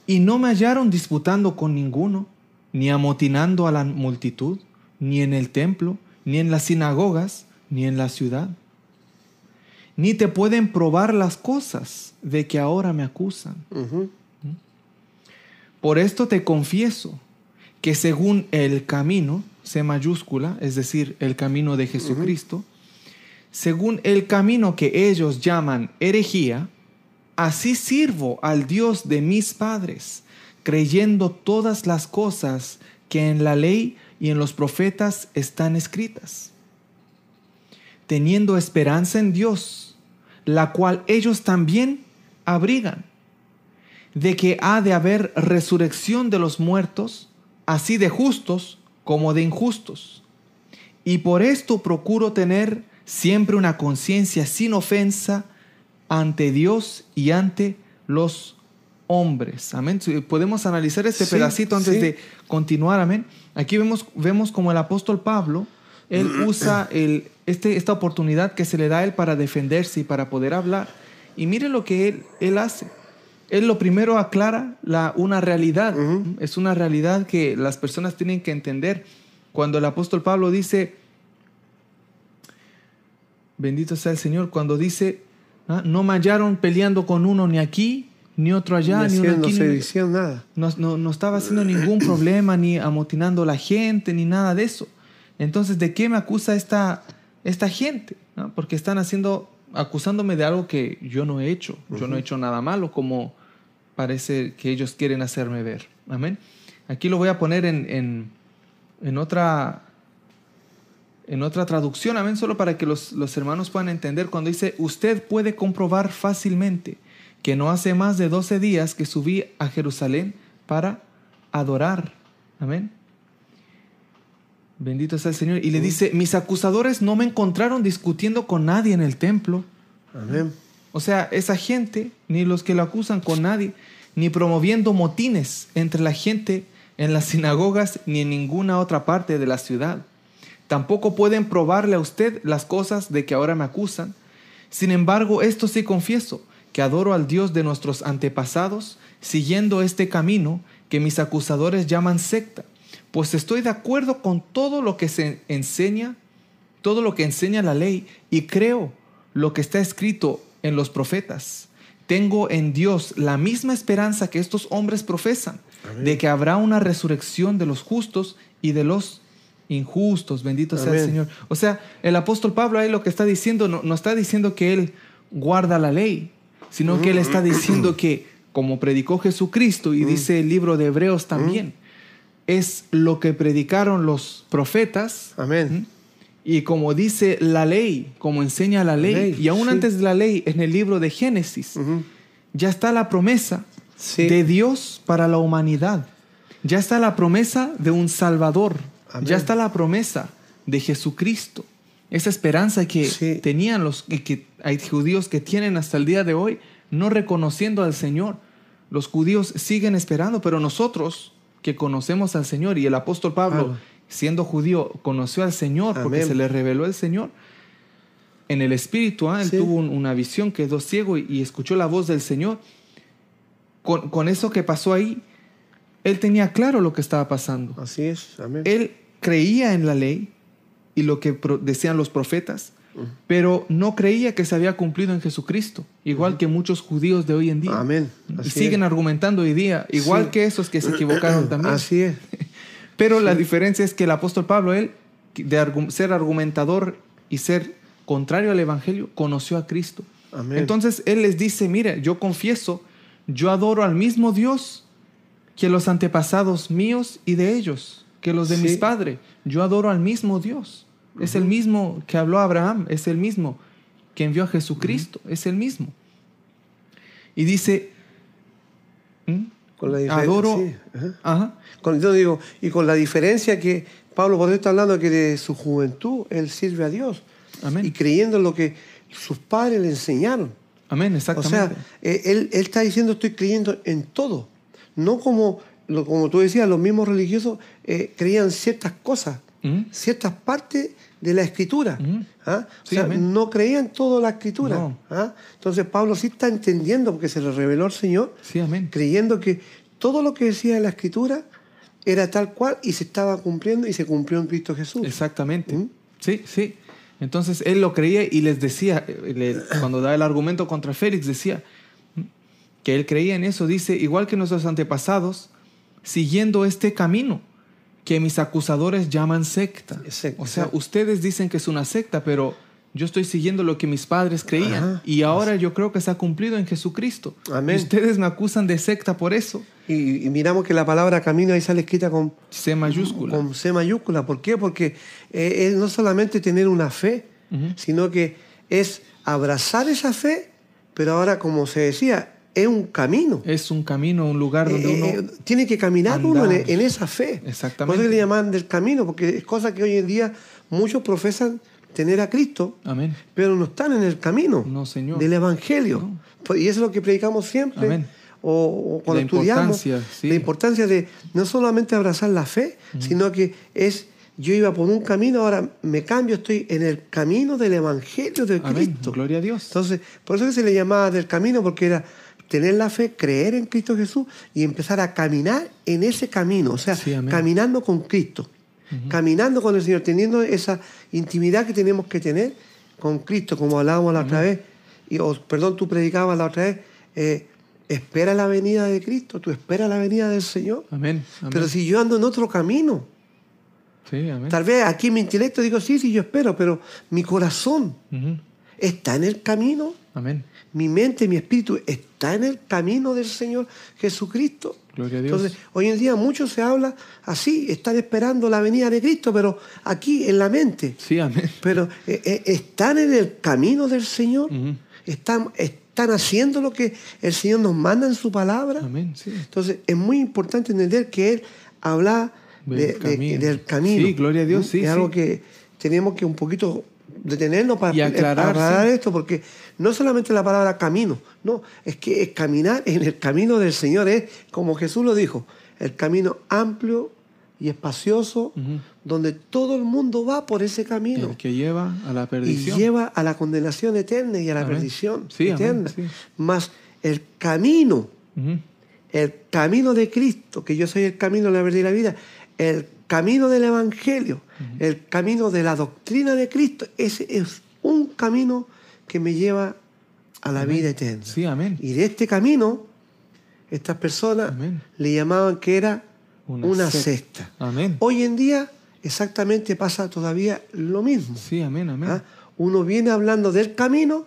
y no me hallaron disputando con ninguno, ni amotinando a la multitud, ni en el templo, ni en las sinagogas, ni en la ciudad. Ni te pueden probar las cosas de que ahora me acusan. Por esto te confieso que según el camino, C mayúscula, es decir, el camino de Jesucristo, según el camino que ellos llaman herejía, así sirvo al Dios de mis padres, creyendo todas las cosas que en la ley y en los profetas están escritas, teniendo esperanza en Dios, la cual ellos también abrigan, de que ha de haber resurrección de los muertos, así de justos como de injustos. Y por esto procuro tener siempre una conciencia sin ofensa ante Dios y ante los hombres. Amén. Podemos analizar este pedacito antes de continuar. Amén. Aquí vemos, vemos como el apóstol Pablo, él usa el, este, esta oportunidad que se le da a él para defenderse y para poder hablar. Y mire lo que él, él hace. Él lo primero aclara la, una realidad. Es una realidad que las personas tienen que entender. Cuando el apóstol Pablo dice, bendito sea el Señor, cuando dice, ah, no me hallaron peleando con uno ni aquí, ni otro allá, ni, uno aquí. Ni, nada. No, no, estaba haciendo ningún problema, ni amotinando a la gente, ni nada de eso. Entonces, ¿de qué me acusa esta, esta gente? Porque están haciendo, acusándome de algo que yo no he hecho. Yo no he hecho nada malo, como parece que ellos quieren hacerme ver. Amén. Aquí lo voy a poner en, en, en otra en otra traducción, amén, solo para que los, los, hermanos puedan entender, cuando dice, usted puede comprobar fácilmente que no hace más de 12 días que subí a Jerusalén para adorar. Amén. Bendito sea el Señor. Y le dice, mis acusadores no me encontraron discutiendo con nadie en el templo. Amén. O sea, esa gente, ni los que lo acusan con nadie, ni promoviendo motines entre la gente en las sinagogas, ni en ninguna otra parte de la ciudad. Tampoco pueden probarle a usted las cosas de que ahora me acusan. Sin embargo, esto sí confieso, que adoro al Dios de nuestros antepasados, siguiendo este camino que mis acusadores llaman secta, pues estoy de acuerdo con todo lo que se enseña, todo lo que enseña la ley, y creo lo que está escrito en los profetas. Tengo en Dios la misma esperanza que estos hombres profesan, de que habrá una resurrección de los justos y de los injustos. Bendito sea el Señor. O sea, el apóstol Pablo ahí lo que está diciendo, no, no está diciendo que él guarda la ley, sino que él está diciendo que, como predicó Jesucristo y dice el libro de Hebreos también, es lo que predicaron los profetas. Amén. Y como dice la ley, como enseña la ley, y aún antes de la ley, en el libro de Génesis, ya está la promesa de Dios para la humanidad. Ya está la promesa de un Salvador. Ya está la promesa de Jesucristo esa esperanza que tenían los que hay judíos que tienen hasta el día de hoy, no reconociendo al Señor. Los judíos siguen esperando, pero nosotros que conocemos al Señor y el apóstol Pablo, siendo judío, conoció al Señor porque se le reveló el Señor. En el espíritu, ¿ah? él tuvo una visión, quedó ciego y, escuchó la voz del Señor. Con, con, eso que pasó ahí, él tenía claro lo que estaba pasando. Así es, amén. Él creía en la ley, y lo que decían los profetas, pero no creía que se había cumplido en Jesucristo, igual que muchos judíos de hoy en día. Amén. siguen argumentando hoy día, igual que esos que se equivocaron también. Así es. Pero la diferencia es que el apóstol Pablo, él, de ser argumentador y ser contrario al Evangelio, conoció a Cristo. Amén. Entonces él les dice, mire, yo confieso, yo adoro al mismo Dios que los antepasados míos y de ellos, que los de mis padres. Yo adoro al mismo Dios. Es el mismo que habló a Abraham, es el mismo que envió a Jesucristo, es el mismo. Y dice, con la adoro. Con, digo, y con la diferencia que Pablo por está hablando que de su juventud él sirve a Dios. Amén. Y creyendo en lo que sus padres le enseñaron. Amén, exactamente. O sea, eh, él, él está diciendo estoy creyendo en todo. No como como tú decías, los mismos religiosos eh, creían ciertas cosas, ciertas partes de la escritura. ¿ah? O sea, no creían toda la escritura. ¿ah? Entonces Pablo sí está entendiendo, porque se le reveló al Señor, creyendo que todo lo que decía en la escritura era tal cual y se estaba cumpliendo y se cumplió en Cristo Jesús. Exactamente. Sí, sí. Entonces él lo creía y les decía, eh, cuando da el argumento contra Félix, decía que él creía en eso. Dice, igual que nuestros antepasados, siguiendo este camino que mis acusadores llaman secta. O sea, ustedes dicen que es una secta, pero yo estoy siguiendo lo que mis padres creían y ahora yo creo que se ha cumplido en Jesucristo. Amén. ustedes me acusan de secta por eso. Y, miramos que la palabra camino ahí sale escrita con C mayúscula. Con C mayúscula. ¿Por qué? Porque eh, es no solamente tener una fe, sino que es abrazar esa fe, pero ahora, como se decía, es un camino. Es un camino, un lugar donde eh, uno. Eh, tiene que caminar uno en, esa fe. Exactamente. Por eso le llaman del camino, porque es cosa que hoy en día muchos profesan tener a Cristo, Amén. pero no están en el camino no, señor. del Evangelio. Pues, y eso es lo que predicamos siempre. Amén. O, cuando estudiamos. La importancia de no solamente abrazar la fe, sino que es yo iba por un camino, ahora me cambio, estoy en el camino del Evangelio de Cristo. Gloria a Dios. Entonces, por eso se le llamaba del camino, porque era tener la fe, creer en Cristo Jesús y empezar a caminar en ese camino, o sea, caminando con Cristo, caminando con el Señor, teniendo esa intimidad que tenemos que tener con Cristo, como hablábamos la otra vez, y, perdón, tú predicabas la otra vez, eh, espera la venida de Cristo, tú esperas la venida del Señor. Amén. Pero si yo ando en otro camino, Tal vez aquí mi intelecto digo, sí, sí, yo espero, pero mi corazón está en el camino. Amén. Mi mente, mi espíritu está en el camino del Señor Jesucristo. Gloria a Dios. Entonces, hoy en día mucho se habla así, están esperando la venida de Cristo, pero aquí en la mente. Sí, amén. Pero eh, eh, están en el camino del Señor, están, están haciendo lo que el Señor nos manda en su palabra. Amén, sí. Entonces, es muy importante entender que Él habla del, camino. Sí, gloria a Dios, sí. Es algo que tenemos que un poquito detenernos para aclarar, esto, porque no solamente la palabra camino, no, es que caminar en el camino del Señor, es como Jesús lo dijo, el camino amplio y espacioso, donde todo el mundo va por ese camino. El que lleva a la perdición. Y lleva a la condenación eterna y a la perdición eterna. Más el camino, el camino de Cristo, que yo soy el camino, la verdad y la vida, el camino del Evangelio, el camino de la doctrina de Cristo, ese es un camino que me lleva a la vida eterna. Sí, amén. Y de este camino, estas personas le llamaban que era una, cesta. Amén. Hoy en día exactamente pasa todavía lo mismo. Sí, amén, amén. ¿Ah? Uno viene hablando del camino,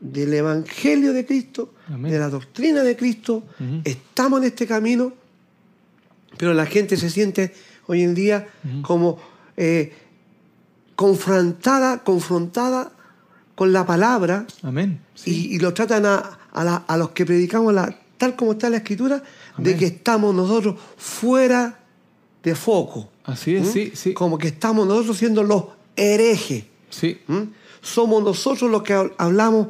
del Evangelio de Cristo, de la doctrina de Cristo, estamos en este camino pero la gente se siente hoy en día como eh, confrontada, confrontada con la palabra. Amén. Y, lo tratan a, los que predicamos la, tal como está la escritura, de que estamos nosotros fuera de foco. Así es, sí, sí. Como que estamos nosotros siendo los herejes. Sí. Somos nosotros los que hablamos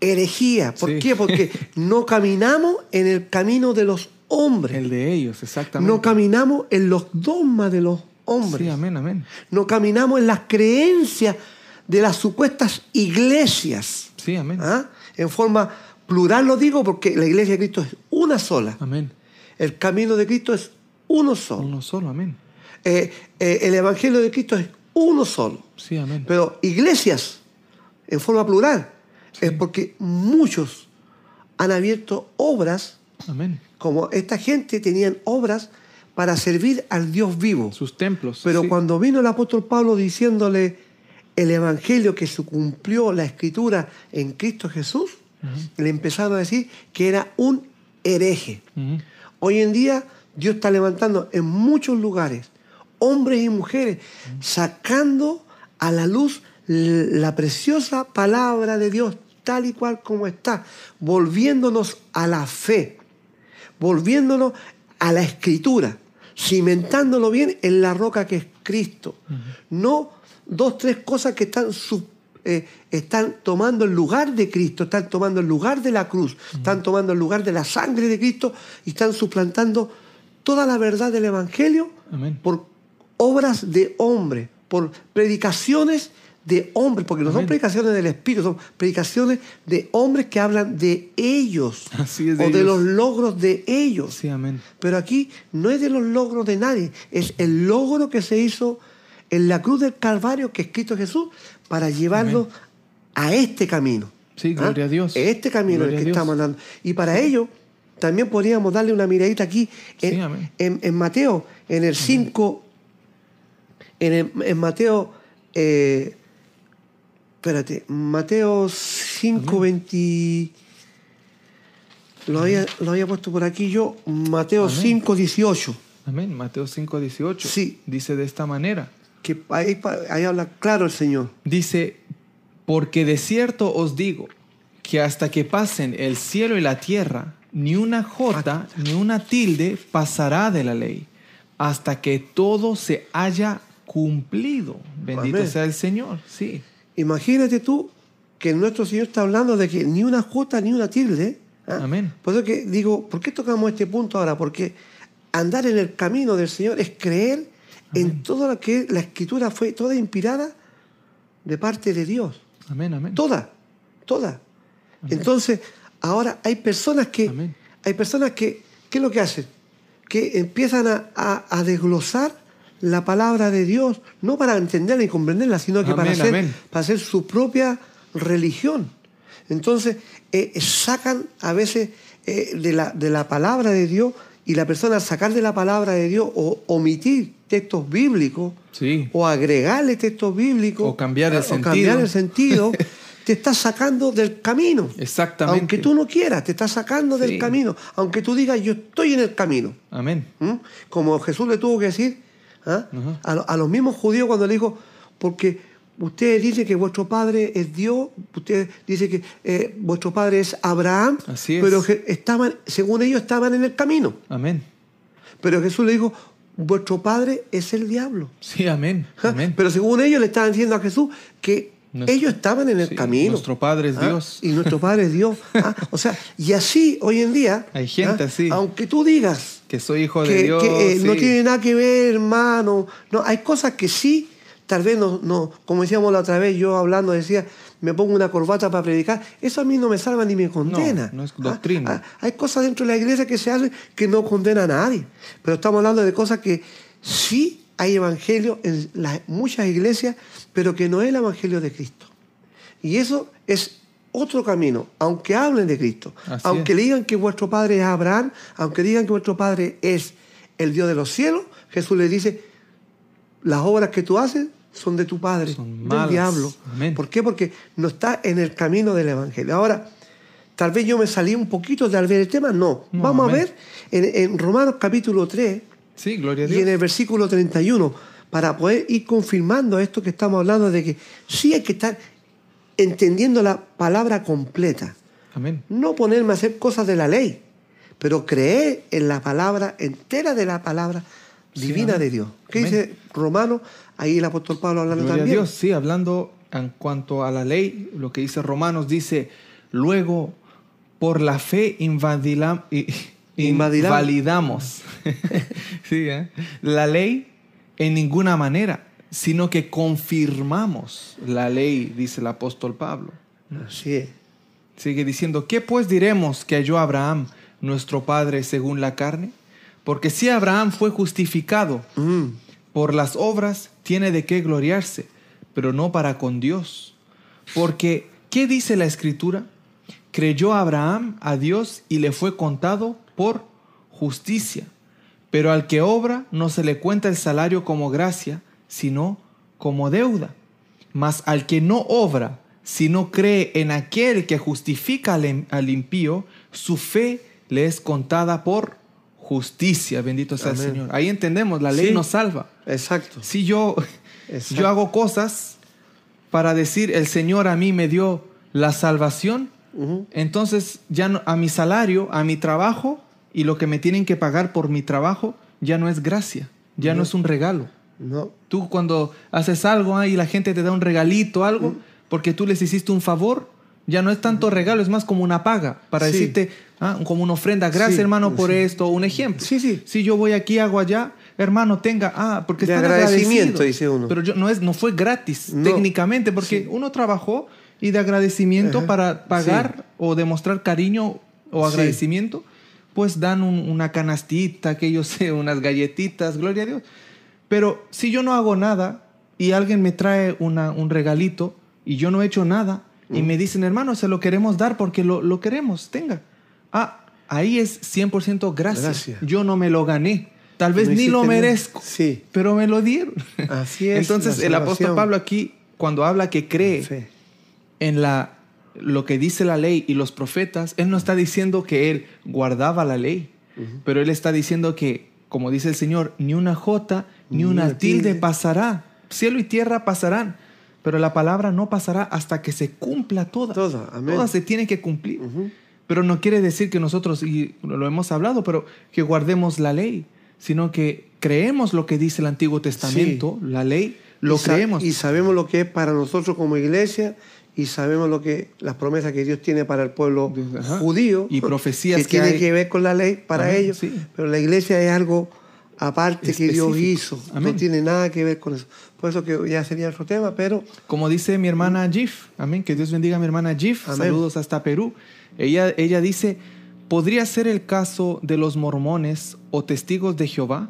herejía. ¿Por qué? Porque no caminamos en el camino de los hombres. El de ellos, exactamente. No caminamos en los dogmas de los hombres. Sí, amén, amén. No caminamos en las creencias de las supuestas iglesias. Sí, amén. ¿Ah? En forma plural lo digo porque la iglesia de Cristo es una sola. Amén. El camino de Cristo es uno solo. Uno solo, amén. Eh, eh, el evangelio de Cristo es uno solo. Sí, amén. Pero iglesias, en forma plural, es porque muchos han abierto obras Amén como esta gente tenían obras para servir al Dios vivo. Sus templos. Pero cuando vino el apóstol Pablo diciéndole el Evangelio que se cumplió la escritura en Cristo Jesús, le empezaron a decir que era un hereje. Hoy en día Dios está levantando en muchos lugares hombres y mujeres, sacando a la luz la preciosa palabra de Dios tal y cual como está, volviéndonos a la fe volviéndonos a la escritura, cimentándolo bien en la roca que es Cristo. No dos, tres cosas que están, eh, están tomando el lugar de Cristo, están tomando el lugar de la cruz, están tomando el lugar de la sangre de Cristo y están suplantando toda la verdad del Evangelio por obras de hombre, por predicaciones de hombres, porque no son predicaciones del Espíritu, son predicaciones de hombres que hablan de ellos o de los logros de ellos. Sí. Pero aquí no es de los logros de nadie, es el logro que se hizo en la cruz del Calvario que es Cristo Jesús para llevarlo a este camino. Sí, ¿Ah? gloria a Dios. Este camino en el que estamos andando. Y para ello también podríamos darle una miradita aquí en, Mateo, en el 5, en, en, Mateo eh, Espérate, Mateo 5, 20. Lo había, lo había puesto por aquí yo, Mateo 5, 18. Amén. Mateo 5, 18. Sí. Dice de esta manera. Que ahí, ahí habla claro el Señor. Dice, porque de cierto os digo que hasta que pasen el cielo y la tierra, ni una jota ni una tilde pasará de la ley, hasta que todo se haya cumplido. Bendito sea el Señor. Sí. Imagínate tú que nuestro Señor está hablando de que ni una jota ni una tilde. ¿ah? Amén. Por eso que digo, ¿por qué tocamos este punto ahora? Porque andar en el camino del Señor es creer en todo lo que la escritura fue toda inspirada de parte de Dios. Amén, amén. Toda, toda. Entonces, ahora hay personas que, hay personas que, ¿qué es lo que hacen? Que empiezan a, desglosar la palabra de Dios, no para entenderla y comprenderla, sino que para, hacer, para hacer su propia religión. Entonces, eh, sacan a veces eh, de, la, de la palabra de Dios y la persona al sacar de la palabra de Dios o omitir textos bíblicos o agregarle textos bíblicos o cambiar el sentido, cambiar el sentido te está sacando del camino. Exactamente. Aunque tú no quieras, te está sacando del camino. Aunque tú digas, yo estoy en el camino. Amén. ¿Mm? Como Jesús le tuvo que decir ¿ah? a, los mismos judíos cuando le dijo, porque ustedes dicen que vuestro padre es Dios, ustedes dicen que eh, vuestro padre es Abraham, Así es. pero estaban, según ellos estaban en el camino. Amén. Pero Jesús le dijo, vuestro padre es el diablo. Sí, amén. amén. Pero según ellos le estaban diciendo a Jesús que ellos estaban en el camino. Nuestro Padre es ¿Ah? Dios. Y nuestro Padre es Dios. ¿Ah? O sea, y así hoy en día. Hay gente ¿ah? así. Aunque tú digas. Que soy hijo de Dios. Que eh, no tiene nada que ver, hermano. No, hay cosas que sí, tal vez no, no. Como decíamos la otra vez, yo hablando decía, me pongo una corbata para predicar. Eso a mí no me salva ni me condena. No, no es doctrina. hay cosas dentro de la iglesia que se hacen que no condena a nadie. Pero estamos hablando de cosas que sí hay evangelio en muchas iglesias, pero que no es el evangelio de Cristo. Y eso es otro camino, aunque hablen de Cristo, aunque digan que vuestro padre es Abraham, aunque digan que vuestro padre es el Dios de los cielos, Jesús le dice, las obras que tú haces son de tu padre, del diablo. ¿Por qué? Porque no está en el camino del Evangelio. Ahora, tal vez yo me salí un poquito de al ver el tema, no. Vamos a ver en, en Romanos capítulo 3, Sí, gloria a Dios. Y en el versículo 31, para poder ir confirmando esto que estamos hablando de que sí hay que estar entendiendo la palabra completa. Amén. No ponerme a hacer cosas de la ley, pero creer en la palabra entera de la palabra divina de Dios. ¿Qué dice Romano? Ahí el apóstol Pablo hablando Gloria también. A Dios, sí, hablando en cuanto a la ley, lo que dice Romanos dice, luego por la fe invalidamos sí, ¿eh? la ley en ninguna manera, sino que confirmamos la ley, dice el apóstol Pablo. Así es. Sigue diciendo, ¿qué pues diremos que halló Abraham, nuestro padre, según la carne? Porque si Abraham fue justificado mm. por las obras, tiene de qué gloriarse, pero no para con Dios. Porque, ¿qué dice la escritura? Creyó Abraham a Dios y le fue contado por justicia. Pero al que obra no se le cuenta el salario como gracia, sino como deuda. Mas al que no obra, sino cree en aquel que justifica al, impío, su fe le es contada por justicia. Bendito sea el Señor. Ahí entendemos, la ley nos salva. Exacto. Si yo, yo hago cosas para decir, el Señor a mí me dio la salvación, entonces ya a mi salario, a mi trabajo y lo que me tienen que pagar por mi trabajo ya no es gracia, ya no, es un regalo. No. Tú cuando haces algo y la gente te da un regalito, algo, porque tú les hiciste un favor, ya no es tanto regalo, es más como una paga para decirte, ah, como una ofrenda, gracias hermano por esto, un ejemplo. Sí, sí. Si yo voy aquí, hago allá, hermano, tenga, ah, porque de está agradecimiento, dice uno. Pero yo, no, es, no fue gratis técnicamente, porque uno trabajó y de agradecimiento para pagar o demostrar cariño o agradecimiento, pues dan una canastita, que yo sé, unas galletitas, gloria a Dios. Pero si yo no hago nada y alguien me trae una, un regalito y yo no he hecho nada y me dicen, hermano, se lo queremos dar porque lo, lo queremos, tenga. Ah, ahí es 100% gracias. Yo no me lo gané. Tal vez ni lo merezco, sí. pero me lo dieron. Así es. Entonces el apóstol Pablo aquí, cuando habla que cree en la lo que dice la ley y los profetas, Él no está diciendo que Él guardaba la ley, pero Él está diciendo que, como dice el Señor, ni una jota ni una tilde pasará. Cielo y tierra pasarán, pero la palabra no pasará hasta que se cumpla toda. Toda, se tiene que cumplir. Pero no quiere decir que nosotros, y lo hemos hablado, pero que guardemos la ley, sino que creemos lo que dice el Antiguo Testamento, la ley, lo creemos. Y sabemos lo que es para nosotros como iglesia y sabemos lo que las promesas que Dios tiene para el pueblo judío y profecías que, tiene que ver con la ley para ellos. pero la iglesia es algo aparte que Dios hizo. No tiene nada que ver con eso. Por eso que ya sería otro tema pero como dice mi hermana Jif amén que Dios bendiga a mi hermana Jif. Saludos hasta Perú. Ella ella dice podría ser el caso de los mormones o testigos de Jehová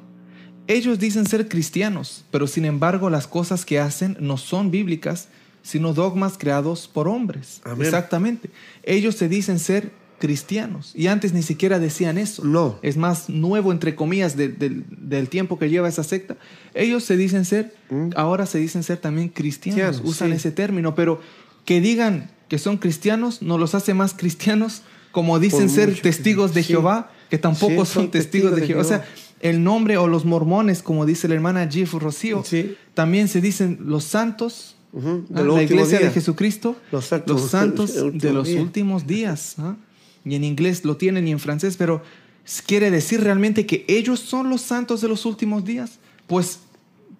ellos dicen ser cristianos pero sin embargo las cosas que hacen no son bíblicas sino dogmas creados por hombres. Exactamente. Ellos se dicen ser cristianos y antes ni siquiera decían eso. No. Es más nuevo, entre comillas, del tiempo que lleva esa secta. Ellos se dicen ser, mm. ahora se dicen ser también cristianos, usan ese término, pero que digan que son cristianos no los hace más cristianos como dicen ser testigos de Jehová, que tampoco son testigos, de, Jehová. O sea, el nombre o los mormones, como dice la hermana Jeff Rocío, también se dicen los santos de la iglesia de Jesucristo, los santos, de los últimos días. ¿ah? Y en inglés lo tienen y en francés, pero quiere decir realmente que ellos son los santos de los últimos días. Pues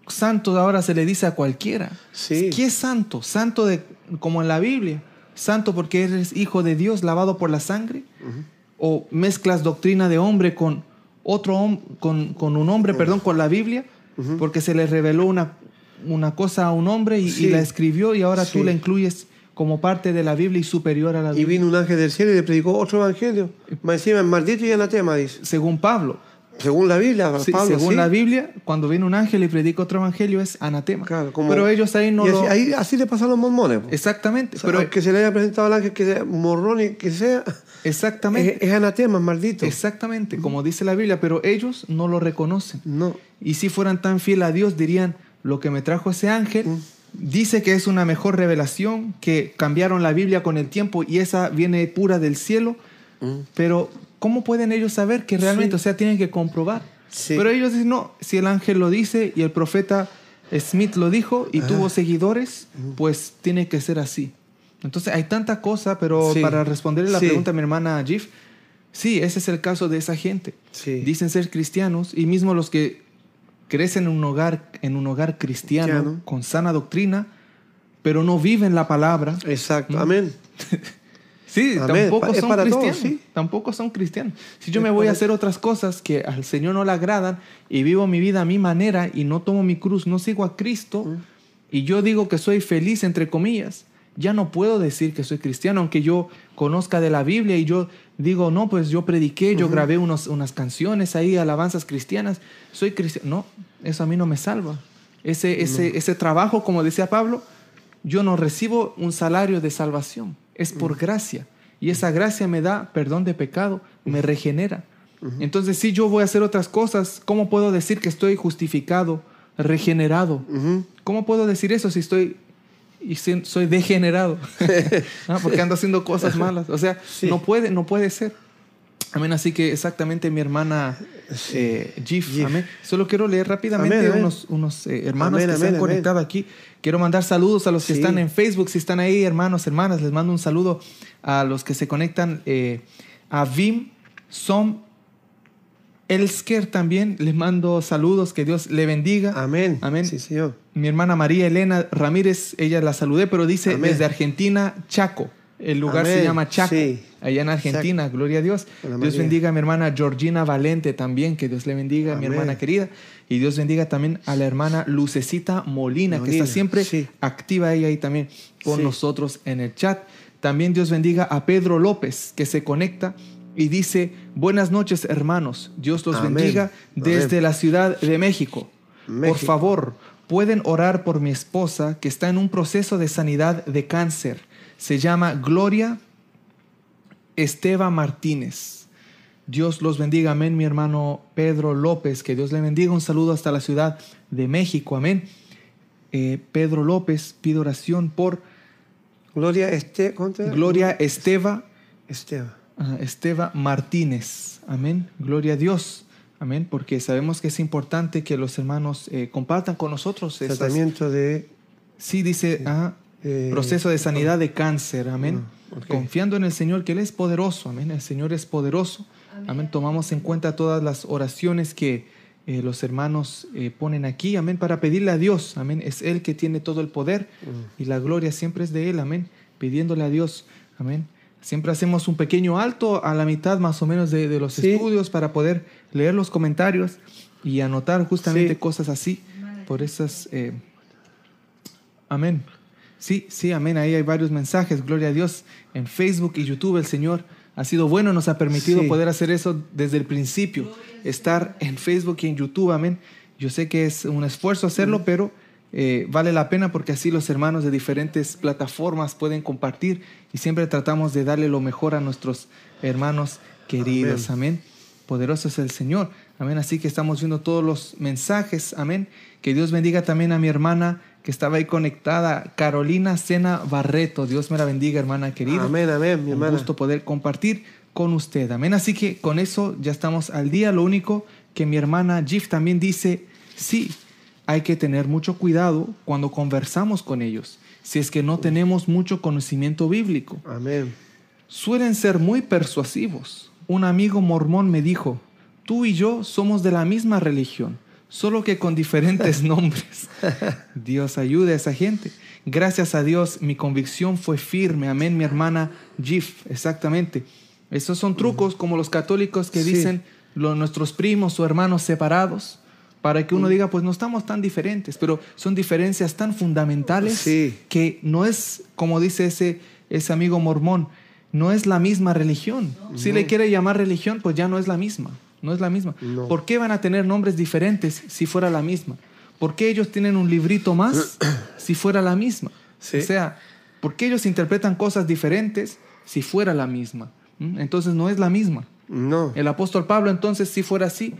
santo ahora se le dice a cualquiera. ¿Qué es santo? Santo de, como en la Biblia. Santo porque eres hijo de Dios lavado por la sangre. O mezclas doctrina de hombre con otro con, con un hombre, perdón, con la Biblia, porque se le reveló una, una cosa a un hombre y, la escribió y ahora tú la incluyes como parte de la Biblia y superior a la Biblia. Y vino un ángel del cielo y le predicó otro evangelio. Más encima, maldito y anatema, dice. Según Pablo. Según la Biblia, Pablo, según la Biblia, cuando viene un ángel y predica otro evangelio es anatema. pero ellos ahí no así, lo... ahí, así le pasa a los mormones. Exactamente. pero que se le haya presentado al ángel que sea morrón y que sea... Exactamente. Es, anatema, maldito. Exactamente, como dice la Biblia, pero ellos no lo reconocen. No. Y si fueran tan fieles a Dios, dirían, lo que me trajo ese ángel mm. Dice que es una mejor revelación, que cambiaron la Biblia con el tiempo y esa viene pura del cielo. Mm. Pero, ¿cómo pueden ellos saber que realmente, o sea, tienen que comprobar? Pero ellos dicen, no, si el ángel lo dice y el profeta Smith lo dijo y tuvo seguidores, mm. pues tiene que ser así. Entonces hay tanta cosa, pero para responderle la pregunta a mi hermana Jif, sí, ese es el caso de esa gente. Dicen ser cristianos y mismo los que crecen en un hogar, en un hogar cristiano, con sana doctrina, pero no viven la palabra. Exacto, amén. sí, tampoco son cristianos. Tampoco son cristianos. Si yo me voy a hacer otras cosas que al Señor no le agradan y vivo mi vida a mi manera y no tomo mi cruz, no sigo a Cristo mm. y yo digo que soy feliz, entre comillas, ya no puedo decir que soy cristiano, aunque yo conozca de la Biblia y yo digo, no, pues yo prediqué, yo grabé unos, unas canciones ahí, alabanzas cristianas, soy cristiano. No, eso a mí no me salva. Ese, ese, ese trabajo, como decía Pablo, yo no recibo un salario de salvación, es por gracia. Y esa gracia me da perdón de pecado, me regenera. Entonces, si yo voy a hacer otras cosas, ¿cómo puedo decir que estoy justificado, regenerado? ¿Cómo puedo decir eso si estoy y soy degenerado, ah, porque ando haciendo cosas malas. O sea, no, puede, no puede ser. Amén. Así que exactamente mi hermana eh, Gif, Amén. Solo quiero leer rápidamente unos, unos eh, hermanos que se han conectado aquí. Quiero mandar saludos a los que están en Facebook. Si están ahí, hermanos, hermanas, les mando un saludo a los que se conectan eh, a Vim, Som, Elsker también. Les mando saludos. Que Dios le bendiga. Amén. Amén. Sí, Señor mi hermana María Elena Ramírez, ella la saludé, pero dice desde Argentina, Chaco. El lugar se llama Chaco, allá en Argentina, gloria a Dios. Dios bendiga a mi hermana Georgina Valente también, que Dios le bendiga, mi hermana querida. Y Dios bendiga también a la hermana Lucecita Molina, que está siempre activa ella ahí también con nosotros en el chat. También Dios bendiga a Pedro López, que se conecta y dice, buenas noches hermanos, Dios los bendiga desde la Ciudad de México. México. Por favor, pueden orar por mi esposa que está en un proceso de sanidad de cáncer. Se llama Gloria Esteba Martínez. Dios los bendiga, amén, mi hermano Pedro López, que Dios le bendiga. Un saludo hasta la Ciudad de México, amén. Eh, Pedro López pide oración por Gloria este, Gloria Esteva. Esteva. Esteva Martínez. Amén. Gloria a Dios. Amén. Porque sabemos que es importante que los hermanos eh, compartan con nosotros. Tratamiento de. Sí, dice. Eh, proceso de sanidad de cáncer. Amén. Ah, Confiando en el Señor, que Él es poderoso. Amén. El Señor es poderoso. Amén. Tomamos en cuenta todas las oraciones que eh, los hermanos ponen aquí. Amén. Para pedirle a Dios. Amén. Es Él que tiene todo el poder mm. y la gloria siempre es de Él. Amén. Pidiéndole a Dios. Amén. Siempre hacemos un pequeño alto a la mitad más o menos de, los estudios para poder leer los comentarios y anotar justamente cosas así. Por esas... Eh, amén. Sí, sí, amén. Ahí hay varios mensajes. Gloria a Dios. En Facebook y YouTube el Señor ha sido bueno, nos ha permitido poder hacer eso desde el principio. Estar en Facebook y en YouTube, amén. Yo sé que es un esfuerzo hacerlo, pero eh, vale la pena porque así los hermanos de diferentes plataformas pueden compartir y siempre tratamos de darle lo mejor a nuestros hermanos queridos. Amén. Poderoso es el Señor. Amén. Así que estamos viendo todos los mensajes. Amén. Que Dios bendiga también a mi hermana que estaba ahí conectada, Carolina Sena Barreto. Dios me la bendiga, hermana querida. Amén, amén, mi hermana. Un gusto poder compartir con usted. Amén. Así que con eso ya estamos al día. Lo único que mi hermana Jif también dice, sí, hay que tener mucho cuidado cuando conversamos con ellos, si es que no tenemos mucho conocimiento bíblico. Amén. Suelen ser muy persuasivos. Un amigo mormón me dijo, tú y yo somos de la misma religión, solo que con diferentes nombres. Dios ayude a esa gente. Gracias a Dios mi convicción fue firme. Amén, mi hermana Jif, exactamente. Esos son trucos como los católicos que dicen los, nuestros primos o hermanos separados para que uno mm. diga, pues no estamos tan diferentes, pero son diferencias tan fundamentales que no es, como dice ese, ese amigo mormón, no es la misma religión. Si le quiere llamar religión, pues ya no es la misma, no es la misma. ¿Por qué van a tener nombres diferentes si fuera la misma? ¿Por qué ellos tienen un librito más si fuera la misma? O sea, ¿por qué ellos interpretan cosas diferentes si fuera la misma? ¿Mm? Entonces no es la misma. No. El apóstol Pablo entonces si fuera así,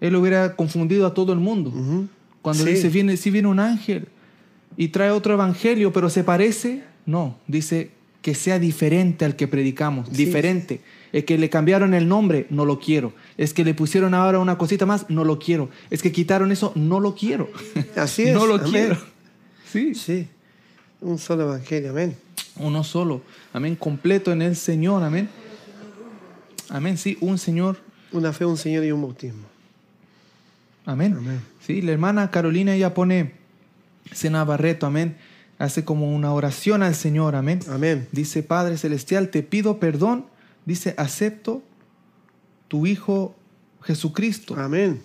él hubiera confundido a todo el mundo. Cuando dice, viene, si viene un ángel y trae otro evangelio, pero se parece, no, dice que sea diferente al que predicamos, diferente. Es que le cambiaron el nombre, no lo quiero. Es que le pusieron ahora una cosita más, no lo quiero. Es que quitaron eso, no lo quiero. Así es. no lo quiero. Sí. Sí. Un solo evangelio, amén. Uno solo, amén, completo en el Señor, amén. Amén, sí, un Señor. Una fe, un Señor y un bautismo. Amén. Sí, la hermana Carolina ella pone Sena Barreto, amén. Hace como una oración al Señor, amén. Amén. Dice, Padre Celestial, te pido perdón. Dice, acepto tu Hijo Jesucristo. Amén.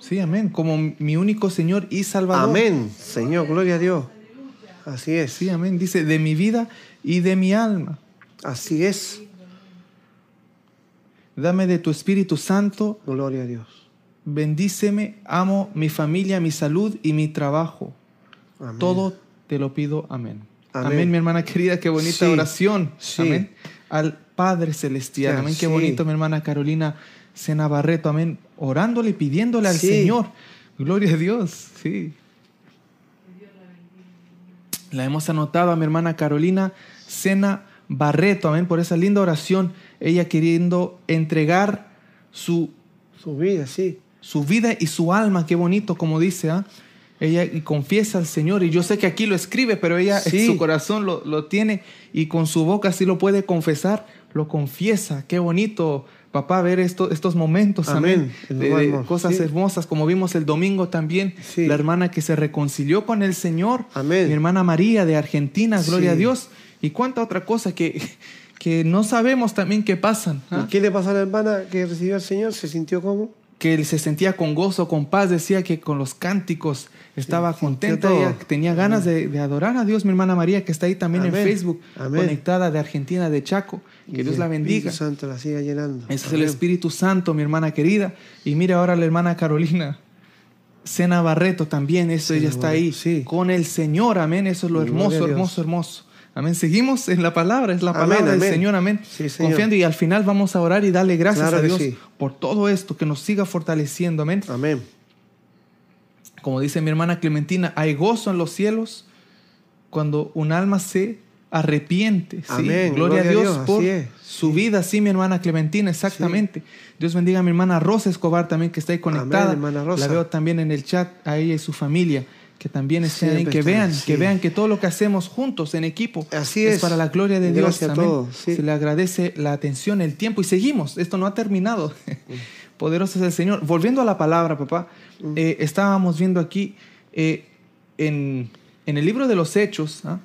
Sí, amén. Como mi único Señor y Salvador. Amén. Señor, gloria a Dios. Así es. Sí, amén. Dice, de mi vida y de mi alma. Así es. Dame de tu Espíritu Santo. Gloria a Dios. Bendíceme, amo mi familia, mi salud y mi trabajo. Todo te lo pido. Amén. Amén, mi hermana querida. Qué bonita oración. Amén. Al Padre Celestial. amén. Qué bonito, mi hermana Carolina Sena Barreto. Amén. Orándole pidiéndole al Señor. Gloria a Dios. Sí. La hemos anotado a mi hermana Carolina Sena Barreto. Amén. Por esa linda oración ella queriendo entregar su, su vida, sí. Su vida y su alma, qué bonito, como dice, ¿ah? Ella confiesa al Señor, y yo sé que aquí lo escribe, pero ella en su corazón lo, lo, tiene y con su boca sí lo puede confesar, lo confiesa. Qué bonito, papá, ver esto, estos momentos, amén, de, cosas hermosas, como vimos el domingo también, la hermana que se reconcilió con el Señor, amén. mi hermana María de Argentina, gloria a Dios, y cuánta otra cosa que que no sabemos también qué pasan. ¿ah? ¿Qué le pasó a la hermana que recibió al Señor? ¿Se sintió como? Que él se sentía con gozo, con paz, decía que con los cánticos estaba contenta, ella tenía ganas de, adorar a Dios, mi hermana María, que está ahí también en Facebook, conectada de Argentina, de Chaco. Que Dios la bendiga. Espíritu Santo la siga llenando. Ese es el Espíritu Santo, mi hermana querida. Y mire ahora la hermana Carolina. Sena Barreto también, eso ella está ahí con el Señor, amén, eso es lo hermoso, hermoso, hermoso. Amén. Seguimos en la palabra, es la palabra del Señor, amén. Confiando y al final vamos a orar y darle gracias a Dios por todo esto, que nos siga fortaleciendo, amén. Amén. Como dice mi hermana Clementina, hay gozo en los cielos cuando un alma se arrepiente. Amén. Gloria, a Dios, por su vida, sí, mi hermana Clementina, exactamente. Dios bendiga a mi hermana Rosa Escobar también, que está ahí conectada. hermana Rosa. La veo también en el chat, a ella y su familia que también estén ahí, que vean, que vean que todo lo que hacemos juntos en equipo Así es. para la gloria de Dios. A todos, Se le agradece la atención, el tiempo y seguimos. Esto no ha terminado. Poderoso es el Señor. Volviendo a la palabra, papá, mm. eh, estábamos viendo aquí eh, en, en, el libro de los Hechos, ¿ah?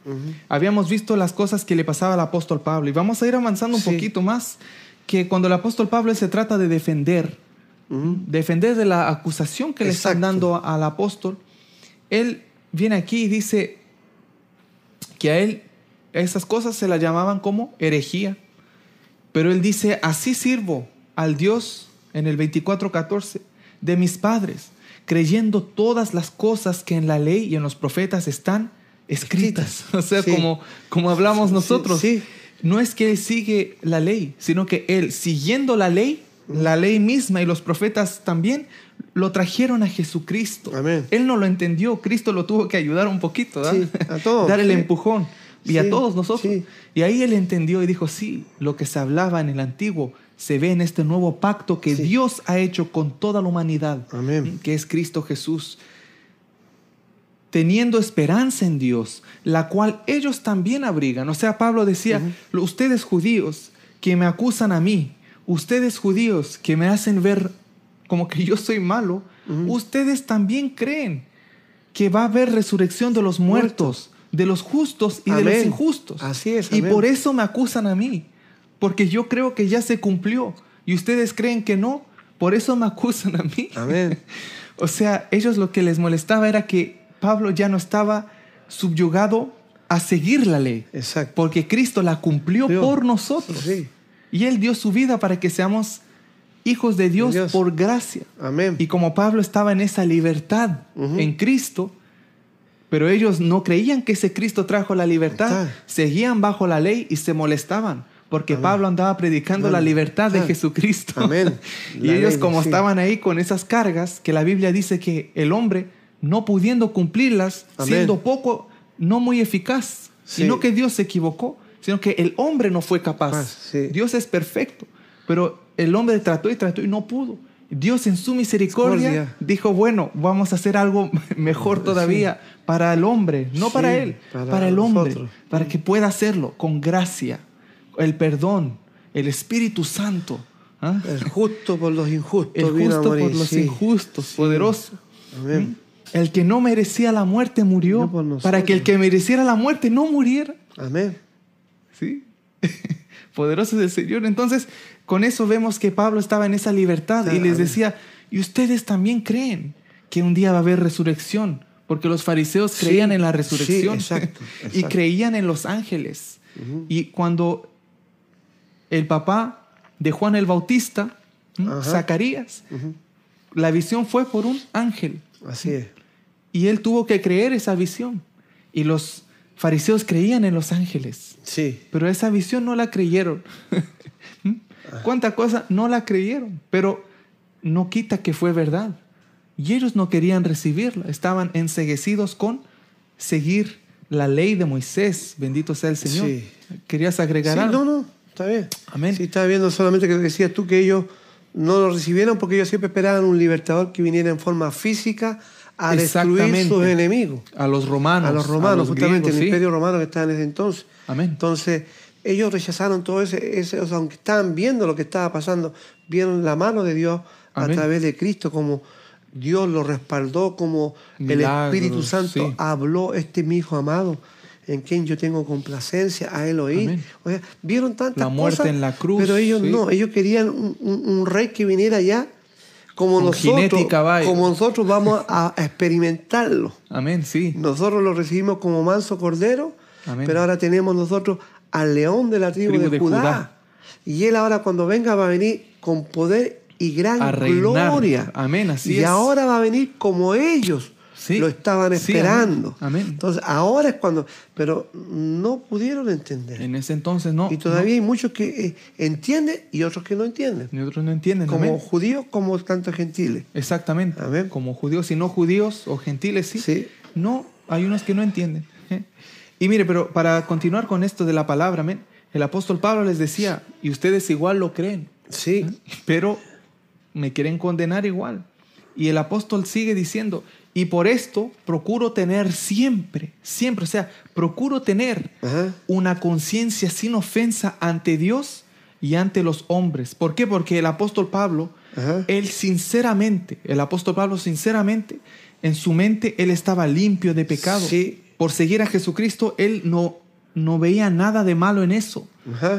habíamos visto las cosas que le pasaba al apóstol Pablo y vamos a ir avanzando un poquito más que cuando el apóstol Pablo se trata de defender, defender de la acusación que le están dando al apóstol él viene aquí y dice que a él esas cosas se las llamaban como herejía. Pero él dice, así sirvo al Dios en el 24:14 de mis padres, creyendo todas las cosas que en la ley y en los profetas están escritas. O sea, como, como hablamos nosotros. No es que él sigue la ley, sino que él, siguiendo la ley, la ley misma y los profetas también, lo trajeron a Jesucristo. Él no lo entendió, Cristo lo tuvo que ayudar un poquito, a todos, dar el empujón. Y a todos nosotros. Y ahí él entendió y dijo, sí, lo que se hablaba en el antiguo se ve en este nuevo pacto que Dios ha hecho con toda la humanidad, que es Cristo Jesús. Teniendo esperanza en Dios, la cual ellos también abrigan. O sea, Pablo decía, ustedes judíos que me acusan a mí, ustedes judíos que me hacen ver como que yo soy malo, ustedes también creen que va a haber resurrección de los muertos, de los justos y de los injustos. Así es. Y por eso me acusan a mí, porque yo creo que ya se cumplió y ustedes creen que no, por eso me acusan a mí. Amén. o sea, ellos lo que les molestaba era que Pablo ya no estaba subyugado a seguir la ley. Exacto. Porque Cristo la cumplió por nosotros. Y Él dio su vida para que seamos hijos de Dios, por gracia. Amén. Y como Pablo estaba en esa libertad en Cristo, pero ellos no creían que ese Cristo trajo la libertad, seguían bajo la ley y se molestaban. Porque Pablo andaba predicando la libertad de Jesucristo. Amén. y ellos como estaban ahí con esas cargas, que la Biblia dice que el hombre, no pudiendo cumplirlas, siendo poco, no muy eficaz, sino que Dios se equivocó, sino que el hombre no fue capaz. Dios es perfecto, pero el hombre trató y trató y no pudo. Dios en su misericordia dijo, bueno, vamos a hacer algo mejor todavía para el hombre, no para él, para, el hombre, para que pueda hacerlo con gracia, el perdón, el Espíritu Santo. ¿ah? El justo por los injustos. El justo por los injustos, poderoso. ¿Mm? El que no merecía la muerte murió para que el que mereciera la muerte no muriera. Amén. ¿Sí? Poderoso es el Señor. Entonces, con eso vemos que Pablo estaba en esa libertad y les decía, y ustedes también creen que un día va a haber resurrección, porque los fariseos creían en la resurrección y creían en los ángeles. Y cuando el papá de Juan el Bautista, Zacarías, la visión fue por un ángel. Así es. Y él tuvo que creer esa visión. Y los fariseos creían en los ángeles. Sí. Pero esa visión no la creyeron. ¿Cuánta cosa no la creyeron? Pero no quita que fue verdad. Y ellos no querían recibirla. Estaban enseguecidos con seguir la ley de Moisés. Bendito sea el Señor. ¿Querías agregar sí, algo? No, no, está bien. Amén. Sí, estaba viendo solamente que decías tú que ellos no lo recibieron porque ellos siempre esperaban un libertador que viniera en forma física a destruir sus enemigos. A los romanos. A los romanos, justamente, el imperio romano que estaba en ese entonces. Amén. Entonces, ellos rechazaron todo ese, ese aunque estaban viendo lo que estaba pasando, vieron la mano de Dios a través de Cristo, como Dios lo respaldó, como el Espíritu Santo habló, este mi hijo amado, en quien yo tengo complacencia, a él oír. O sea, vieron tantas la muerte en la cruz. Pero ellos no, ellos querían un, rey que viniera allá como nosotros, como nosotros vamos a experimentarlo. Amén, sí. Nosotros lo recibimos como manso cordero, pero ahora tenemos nosotros al león de la tribu, de, Judá. Y él ahora cuando venga va a venir con poder y gran gloria. Amén, así y ahora va a venir como ellos lo estaban esperando. Entonces, ahora es cuando, pero no pudieron entender. En ese entonces no. Y todavía hay muchos que eh, entienden y otros que no entienden. Y otros no entienden. Como judíos como tanto gentiles. Exactamente. Como judíos y no judíos o gentiles, sí. sí. No, hay unos que no entienden. ¿eh? Y mire, pero para continuar con esto de la palabra, el apóstol Pablo les decía, y ustedes igual lo creen. Sí. ¿eh? Pero me quieren condenar igual. Y el apóstol sigue diciendo, y por esto procuro tener siempre, siempre, o sea, procuro tener una conciencia sin ofensa ante Dios y ante los hombres. ¿Por qué? Porque el apóstol Pablo, él sinceramente, el apóstol Pablo sinceramente, en su mente él estaba limpio de pecado. Sí. Por seguir a Jesucristo, él no, no veía nada de malo en eso.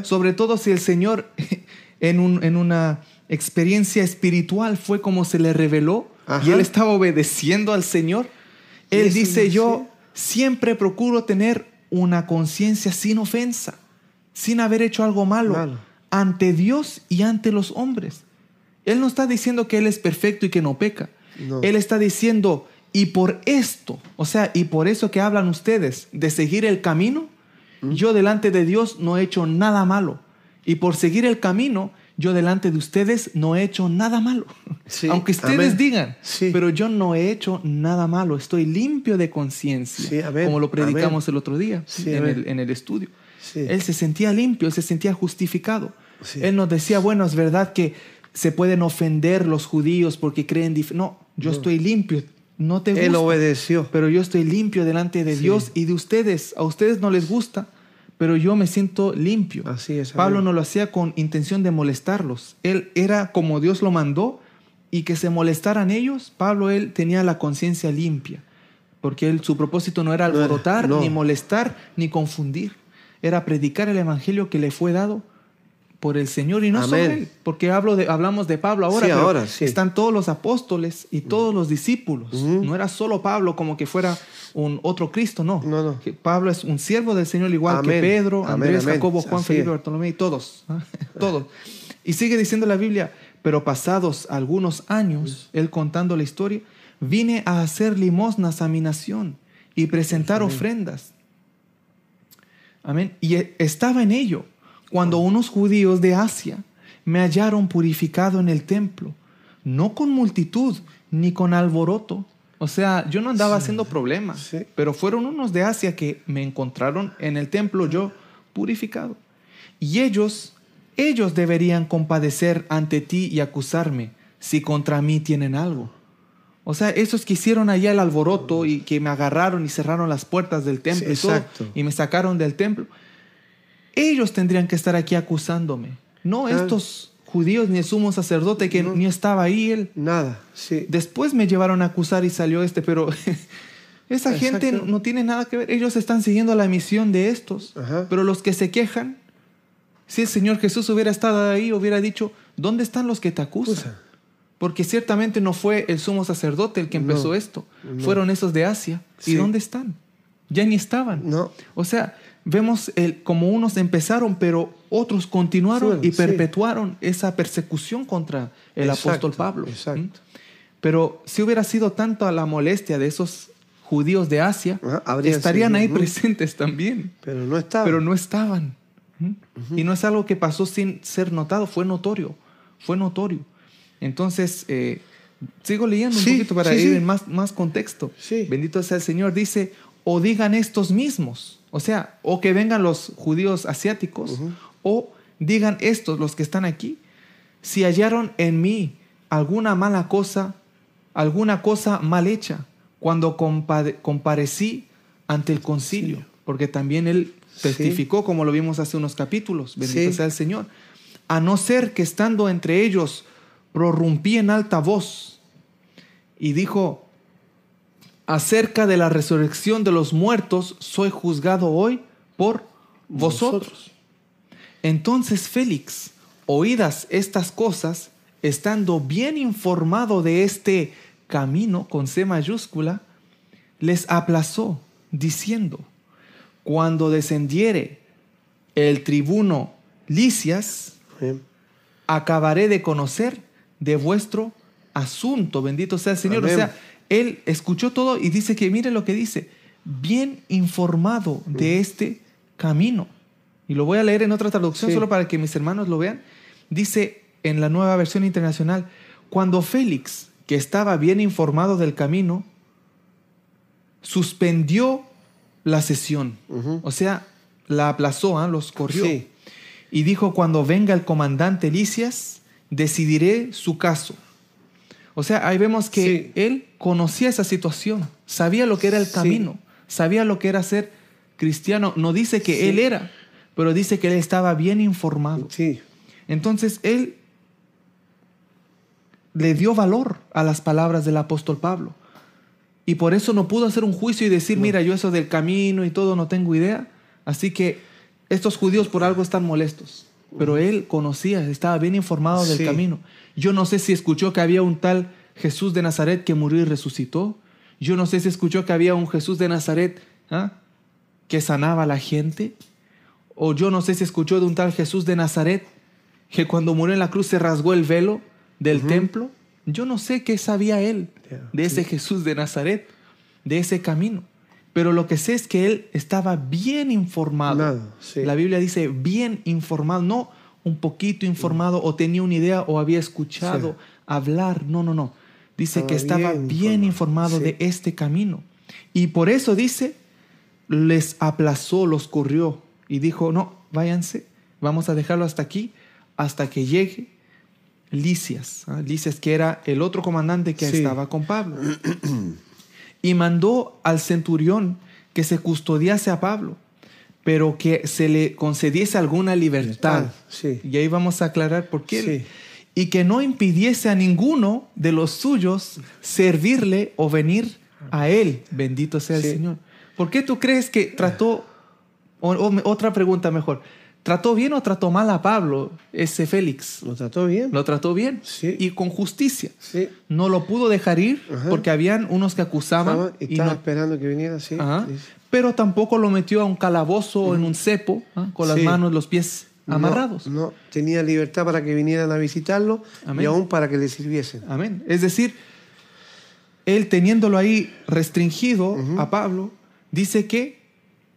Sobre todo si el Señor en, un, en una experiencia espiritual fue como se le reveló y él estaba obedeciendo al Señor. Él dice, yo siempre procuro tener una conciencia sin ofensa, sin haber hecho algo malo, ante Dios y ante los hombres. Él no está diciendo que Él es perfecto y que no peca. Él está diciendo, y por esto, o sea, y por eso que hablan ustedes de seguir el camino, ¿Mm? yo delante de Dios no he hecho nada malo. Y por seguir el camino, yo delante de ustedes no he hecho nada malo. Aunque ustedes digan, pero yo no he hecho nada malo, estoy limpio de conciencia, como lo predicamos el otro día en el, estudio. Él se sentía limpio, él se sentía justificado. Él nos decía, bueno, es verdad que se pueden ofender los judíos porque creen No, yo estoy limpio, no te gusta. Él obedeció. Pero yo estoy limpio delante de Dios y de ustedes. A ustedes no les gusta, pero yo me siento limpio. Así es. Pablo no lo hacía con intención de molestarlos. Él era como Dios lo mandó y que se molestaran ellos. Pablo, él tenía la conciencia limpia, porque él, su propósito no era alborotar, ni molestar, ni confundir. Era predicar el evangelio que le fue dado por el Señor y no solo él, porque hablo de, hablamos de Pablo ahora, sí, ahora sí. están todos los apóstoles y todos los discípulos. No era solo Pablo como que fuera un otro Cristo, no. no, no. Pablo es un siervo del Señor igual que Pedro, Andrés, Jacobo, Juan, Felipe, Bartolomé y todos, todos. Y sigue diciendo la Biblia, pero pasados algunos años, él contando la historia, vine a hacer limosnas a mi nación y presentar ofrendas. Amén. Y estaba en ello cuando unos judíos de Asia me hallaron purificado en el templo, no con multitud ni con alboroto. O sea, yo no andaba haciendo problemas, pero fueron unos de Asia que me encontraron en el templo yo purificado. Y ellos, ellos deberían compadecer ante ti y acusarme si contra mí tienen algo. O sea, esos que hicieron allá el alboroto y que me agarraron y cerraron las puertas del templo y, todo, y me sacaron del templo. Ellos tendrían que estar aquí acusándome, no estos judíos ni el sumo sacerdote que ni estaba ahí él. Nada, sí. Después me llevaron a acusar y salió este, pero esa gente no, tiene nada que ver. Ellos están siguiendo la misión de estos, pero los que se quejan, si el Señor Jesús hubiera estado ahí, hubiera dicho, ¿dónde están los que te acusan? Porque ciertamente no fue el sumo sacerdote el que empezó esto, fueron esos de Asia. ¿Y dónde están? Ya ni estaban. No. O sea, vemos el, como unos empezaron, pero otros continuaron y perpetuaron esa persecución contra el apóstol Pablo. Pero si hubiera sido tanto la molestia de esos judíos de Asia, estarían ahí presentes también. Pero no estaban. Pero no estaban. Y no es algo que pasó sin ser notado, fue notorio. Fue notorio. Entonces, eh, sigo leyendo un poquito para ir en más, más contexto. Bendito sea el Señor. Dice, o digan estos mismos o sea, o que vengan los judíos asiáticos, o digan estos, los que están aquí, si hallaron en mí alguna mala cosa, alguna cosa mal hecha, cuando comparecí ante el concilio, porque también él testificó, como lo vimos hace unos capítulos, bendito sea el Señor, a no ser que estando entre ellos prorrumpí en alta voz y dijo, acerca de la resurrección de los muertos, soy juzgado hoy por vosotros. Entonces Félix, oídas estas cosas, estando bien informado de este camino con C mayúscula, les aplazó, diciendo, cuando descendiere el tribuno Licias, acabaré de conocer de vuestro asunto. Bendito sea el Señor. O sea, él escuchó todo y dice que, mire lo que dice, bien informado de este camino. Y lo voy a leer en otra traducción solo para que mis hermanos lo vean. Dice en la nueva versión internacional, cuando Félix, que estaba bien informado del camino, suspendió la sesión, o sea, la aplazó, ¿ah? los corrió. Y dijo, cuando venga el comandante Licias, decidiré su caso. O sea, ahí vemos que él conocía esa situación, sabía lo que era el camino, sabía lo que era ser cristiano. No dice que él era, pero dice que él estaba bien informado. Sí. Entonces él le dio valor a las palabras del apóstol Pablo. Y por eso no pudo hacer un juicio y decir, mira, yo eso del camino y todo no tengo idea. Así que estos judíos por algo están molestos. Pero él conocía, estaba bien informado del camino. Yo no sé si escuchó que había un tal Jesús de Nazaret que murió y resucitó. Yo no sé si escuchó que había un Jesús de Nazaret ¿ah? que sanaba a la gente. O yo no sé si escuchó de un tal Jesús de Nazaret que cuando murió en la cruz se rasgó el velo del templo. Yo no sé qué sabía él de ese Jesús de Nazaret, de ese camino. Pero lo que sé es que él estaba bien informado. La Biblia dice bien informado, no un poquito informado o tenía una idea o había escuchado hablar. No, no, no. Dice que estaba bien, informado, de este camino. Y por eso dice, les aplazó, los corrió y dijo, no, váyanse, vamos a dejarlo hasta aquí, hasta que llegue Licias. ¿ah? Licias que era el otro comandante que estaba con Pablo. y mandó al centurión que se custodiase a Pablo, pero que se le concediese alguna libertad. Y ahí vamos a aclarar por qué. Y que no impidiese a ninguno de los suyos servirle o venir a él. Bendito sea el Señor. ¿Por qué tú crees que trató, otra pregunta mejor, ¿Trató bien o trató mal a Pablo ese Félix? Lo trató bien. Lo trató bien. Sí. Y con justicia. Sí. No lo pudo dejar ir porque habían unos que acusaban. y estaba esperando que viniera, sí. Pero tampoco lo metió a un calabozo o en un cepo ¿ah? con las manos, los pies amarrados. No, tenía libertad para que vinieran a visitarlo y aún para que le sirviesen. Amén. Es decir, él teniéndolo ahí restringido a Pablo, dice que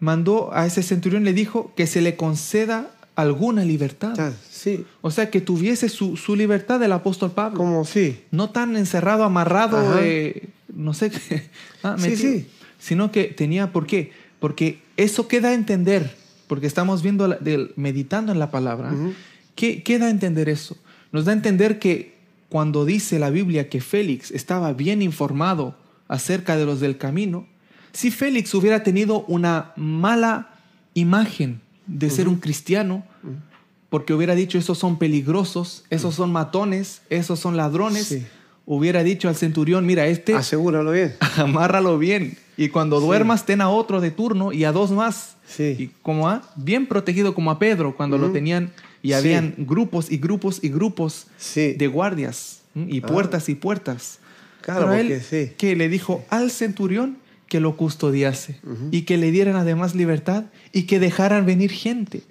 mandó a ese centurión, le dijo que se le conceda alguna libertad. Ah, sí. O sea, que tuviese su, libertad del apóstol Pablo. Como sí. No tan encerrado, amarrado, no sé qué. Ah, sí, sí. Sino que tenía, ¿por qué? Porque eso queda a entender, porque estamos viendo, meditando en la palabra. ¿Qué, ¿Qué da a entender eso? Nos da a entender que cuando dice la Biblia que Félix estaba bien informado acerca de los del camino, si Félix hubiera tenido una mala imagen de ser un cristiano, porque hubiera dicho, esos son peligrosos, esos son matones, esos son ladrones, hubiera dicho al centurión, mira, este... Asegúralo bien. Amárralo bien. Y cuando duermas, ten a otro de turno y a dos más. Sí. Y como a, bien protegido como a Pedro, cuando lo tenían y habían grupos y grupos y grupos de guardias y ah. puertas y puertas. Claro, Pero él, que le dijo al centurión, que lo custodiase y que le dieran además libertad y que dejaran venir gente.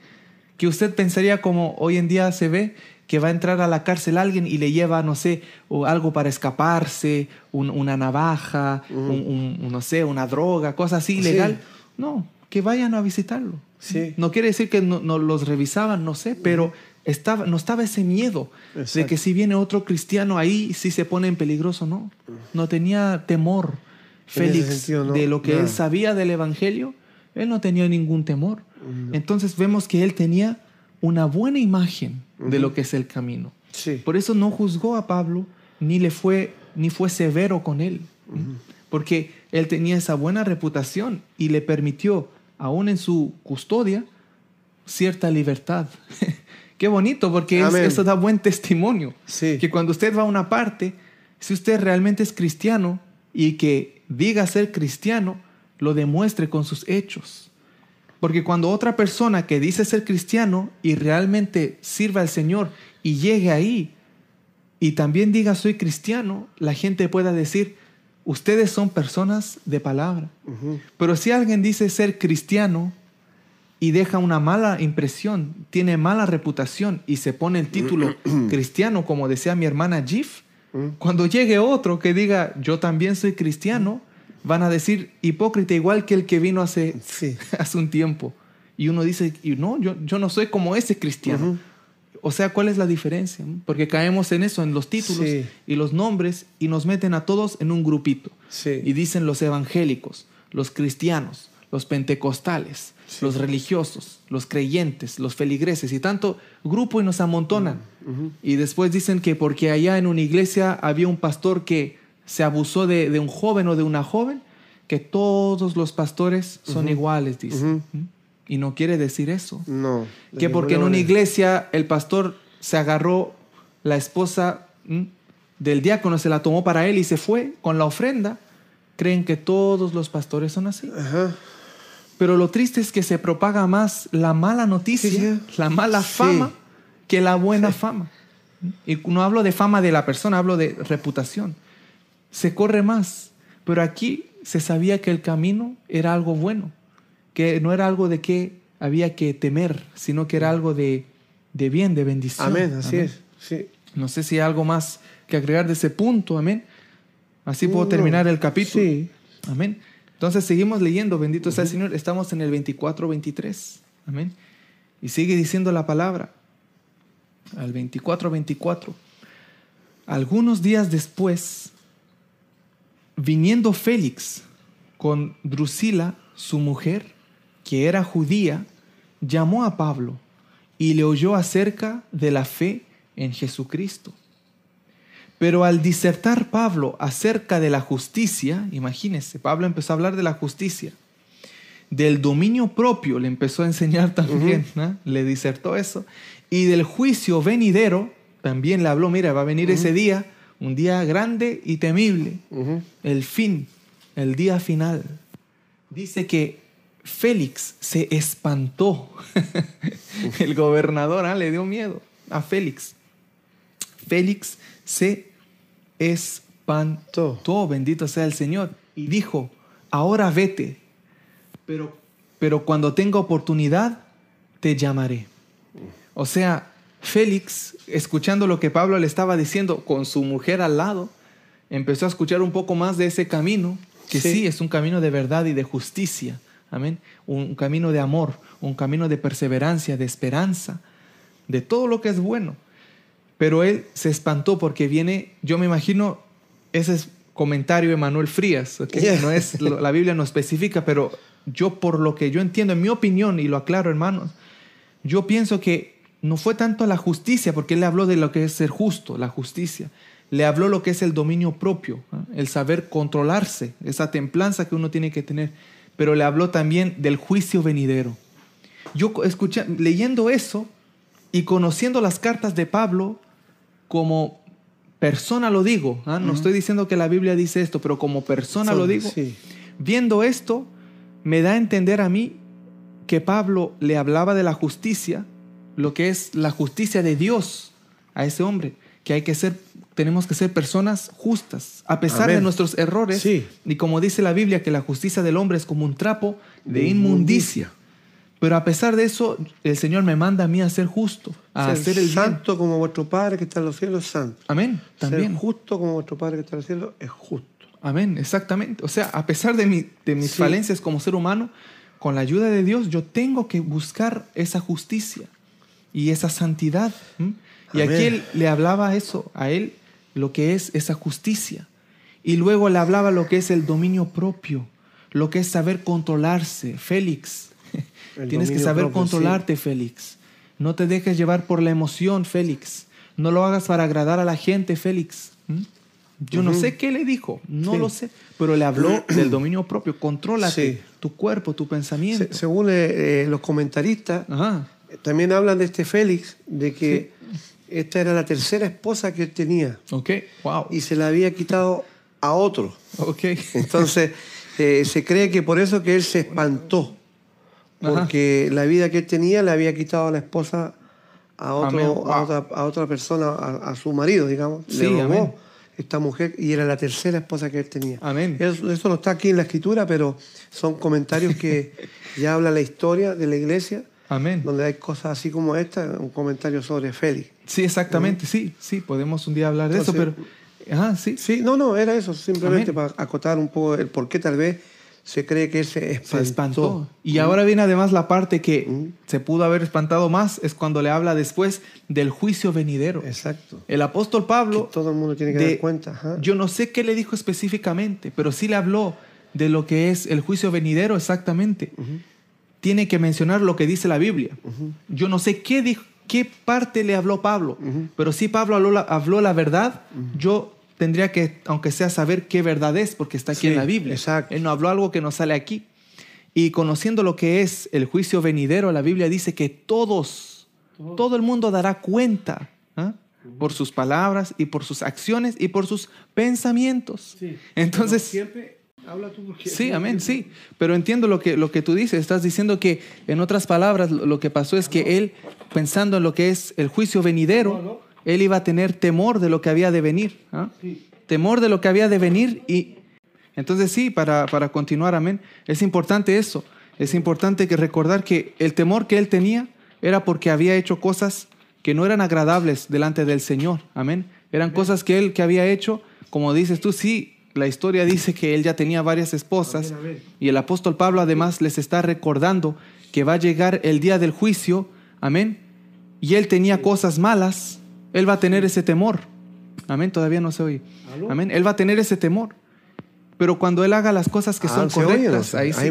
Que usted pensaría como hoy en día se ve que va a entrar a la cárcel alguien y le lleva, no sé, o algo para escaparse, una navaja, un, no sé, una droga, cosa así ilegal. No, que vayan a visitarlo. Sí. No quiere decir que no, los revisaban, no sé, pero estaba, no estaba ese miedo de que si viene otro cristiano ahí, si se pone en peligroso, no. No tenía temor. Félix de lo que él sabía del Evangelio, él no tenía ningún temor. Entonces vemos que él tenía una buena imagen de lo que es el camino. Por eso no juzgó a Pablo, ni le fue, ni fue severo con él, porque él tenía esa buena reputación y le permitió, aún en su custodia, cierta libertad. Qué bonito, porque eso da buen testimonio. Que cuando usted va a una parte, si usted realmente es cristiano y que diga ser cristiano, lo demuestre con sus hechos. Porque cuando otra persona que dice ser cristiano y realmente sirva al Señor y llegue ahí y también diga soy cristiano, la gente pueda decir, ustedes son personas de palabra. Pero si alguien dice ser cristiano y deja una mala impresión, tiene mala reputación y se pone el título cristiano, como decía mi hermana Jif, ¿Mm? Cuando llegue otro que diga, yo también soy cristiano, van a decir hipócrita igual que el que vino hace, hace un tiempo. Y uno dice, no, yo, yo no soy como ese cristiano. O sea, ¿cuál es la diferencia? Porque caemos en eso, en los títulos y los nombres, y nos meten a todos en un grupito. Y dicen los evangélicos, los cristianos, los pentecostales, los religiosos, los creyentes, los feligreses, y tanto grupo y nos amontonan. Y después dicen que porque allá en una iglesia había un pastor que se abusó de, un joven o de una joven, que todos los pastores son iguales, dicen. Y no quiere decir eso. No. Que porque en una iglesia el pastor se agarró la esposa del diácono, se la tomó para él y se fue con la ofrenda, creen que todos los pastores son así. Pero lo triste es que se propaga más la mala noticia, la mala fama, que la buena fama. Y no hablo de fama de la persona, hablo de reputación. Se corre más. Pero aquí se sabía que el camino era algo bueno que no era algo de que había que temer, sino que era algo de, bien, de bendición. Amén, así es. Sí. No sé si hay algo más que agregar de ese punto, amén. Así puedo terminar el capítulo. Sí. Amén. Entonces seguimos leyendo, bendito sea el Señor. Estamos en el 24, 23. Amén. Y sigue diciendo la palabra. Al 24, 24. Algunos días después, viniendo Félix con Drusila, su mujer, que era judía, llamó a Pablo y le oyó acerca de la fe en Jesucristo. Pero al disertar Pablo acerca de la justicia, imagínense, Pablo empezó a hablar de la justicia, del dominio propio, le empezó a enseñar también, le disertó eso, y del juicio venidero, también le habló, mira, va a venir ese día, un día grande y temible, el fin, el día final. Dice que Félix se espantó. El gobernador ah, le dio miedo a Félix. Félix se espantó. Bendito sea el Señor. Y dijo, ahora vete, pero, pero cuando tenga oportunidad, te llamaré. O sea, Félix, escuchando lo que Pablo le estaba diciendo con su mujer al lado, empezó a escuchar un poco más de ese camino, que sí es un camino de verdad y de justicia Amén. Un camino de amor, un camino de perseverancia, de esperanza, de todo lo que es bueno. Pero él se espantó porque viene, yo me imagino, ese es comentario de Manuel Frías, no es, la Biblia no especifica, pero yo por lo que yo entiendo, en mi opinión, y lo aclaro hermanos, yo pienso que no fue tanto la justicia, porque él le habló de lo que es ser justo, la justicia. Le habló lo que es el dominio propio, el saber controlarse, esa templanza que uno tiene que tener pero le habló también del juicio venidero. Yo escuché, leyendo eso y conociendo las cartas de Pablo, como persona lo digo, ¿ah? no estoy diciendo que la Biblia dice esto, pero como persona lo digo, viendo esto, me da a entender a mí que Pablo le hablaba de la justicia, lo que es la justicia de Dios a ese hombre, que hay que ser tenemos que ser personas justas, a pesar de nuestros errores. Y como dice la Biblia, que la justicia del hombre es como un trapo de inmundicia. Pero a pesar de eso, el Señor me manda a mí a ser justo, a hacer el santo como vuestro Padre que está en los cielos santo. Amén. También. Ser justo como vuestro Padre que está en los cielos es justo. Amén, exactamente. O sea, a pesar de, de mis falencias como ser humano, con la ayuda de Dios, yo tengo que buscar esa justicia y esa santidad. Y aquí él le hablaba eso a él lo que es esa justicia. Y luego le hablaba lo que es el dominio propio, lo que es saber controlarse. Félix, tienes que saber controlarte, Félix. No te dejes llevar por la emoción, Félix. No lo hagas para agradar a la gente, Félix. ¿Mm? Yo no sé qué le dijo, no lo sé, pero le habló del dominio propio. Contrólate tu cuerpo, tu pensamiento. según eh, eh, los comentaristas, también hablan de este Félix, de que esta era la tercera esposa que él tenía. Ok, wow. Y se la había quitado a otro. Ok. Entonces, eh, se cree que por eso que él se espantó. Porque la vida que él tenía le había quitado a la esposa a, otro, a, otra, persona, a, su marido, digamos. Sí, le robó esta mujer y era la tercera esposa que él tenía. Amén. Eso, eso no está aquí en la escritura, pero son comentarios que ya habla la historia de la iglesia Amén. Donde hay cosas así como esta, un comentario sobre Félix. Sí, exactamente, sí, sí, podemos un día hablar de eso, pero Ah, sí. Sí, no, no, era eso, simplemente para acotar un poco el por qué tal vez se cree que se espantó. Se espantó. Y ahora viene además la parte que se pudo haber espantado más, es cuando le habla después del juicio venidero. Exacto. El apóstol Pablo... todo el mundo tiene que dar cuenta. Yo no sé qué le dijo específicamente, pero sí le habló de lo que es el juicio venidero exactamente. Tiene que mencionar lo que dice la Biblia. Yo no sé qué, dijo, qué parte le habló Pablo, pero si Pablo habló la, habló la verdad, yo tendría que, aunque sea, saber qué verdad es, porque está aquí en la Biblia. Exacto. Él no habló algo que no sale aquí. Y conociendo lo que es el juicio venidero, la Biblia dice que todos, todo el mundo dará cuenta ¿ah? por sus palabras y por sus acciones y por sus pensamientos. Entonces, siempre habla tú porque sí, amén, sí. Pero entiendo lo que, lo que tú dices. Estás diciendo que, en otras palabras, lo que pasó es que él, pensando en lo que es el juicio venidero, él iba a tener temor de lo que había de venir. ¿ah? Temor de lo que había de venir. Y entonces sí, para, para continuar, amén, es importante eso. Es importante que recordar que el temor que él tenía era porque había hecho cosas que no eran agradables delante del Señor. Amén. Eran cosas que él que había hecho, como dices tú, sí, la historia dice que él ya tenía varias esposas y el apóstol Pablo además les está recordando que va a llegar el día del juicio, amén, y él tenía cosas malas él va a tener ese temor. Amén, todavía no se oye. Amén, Él va a tener ese temor. Pero cuando Él haga las cosas que son correctas, ahí sí.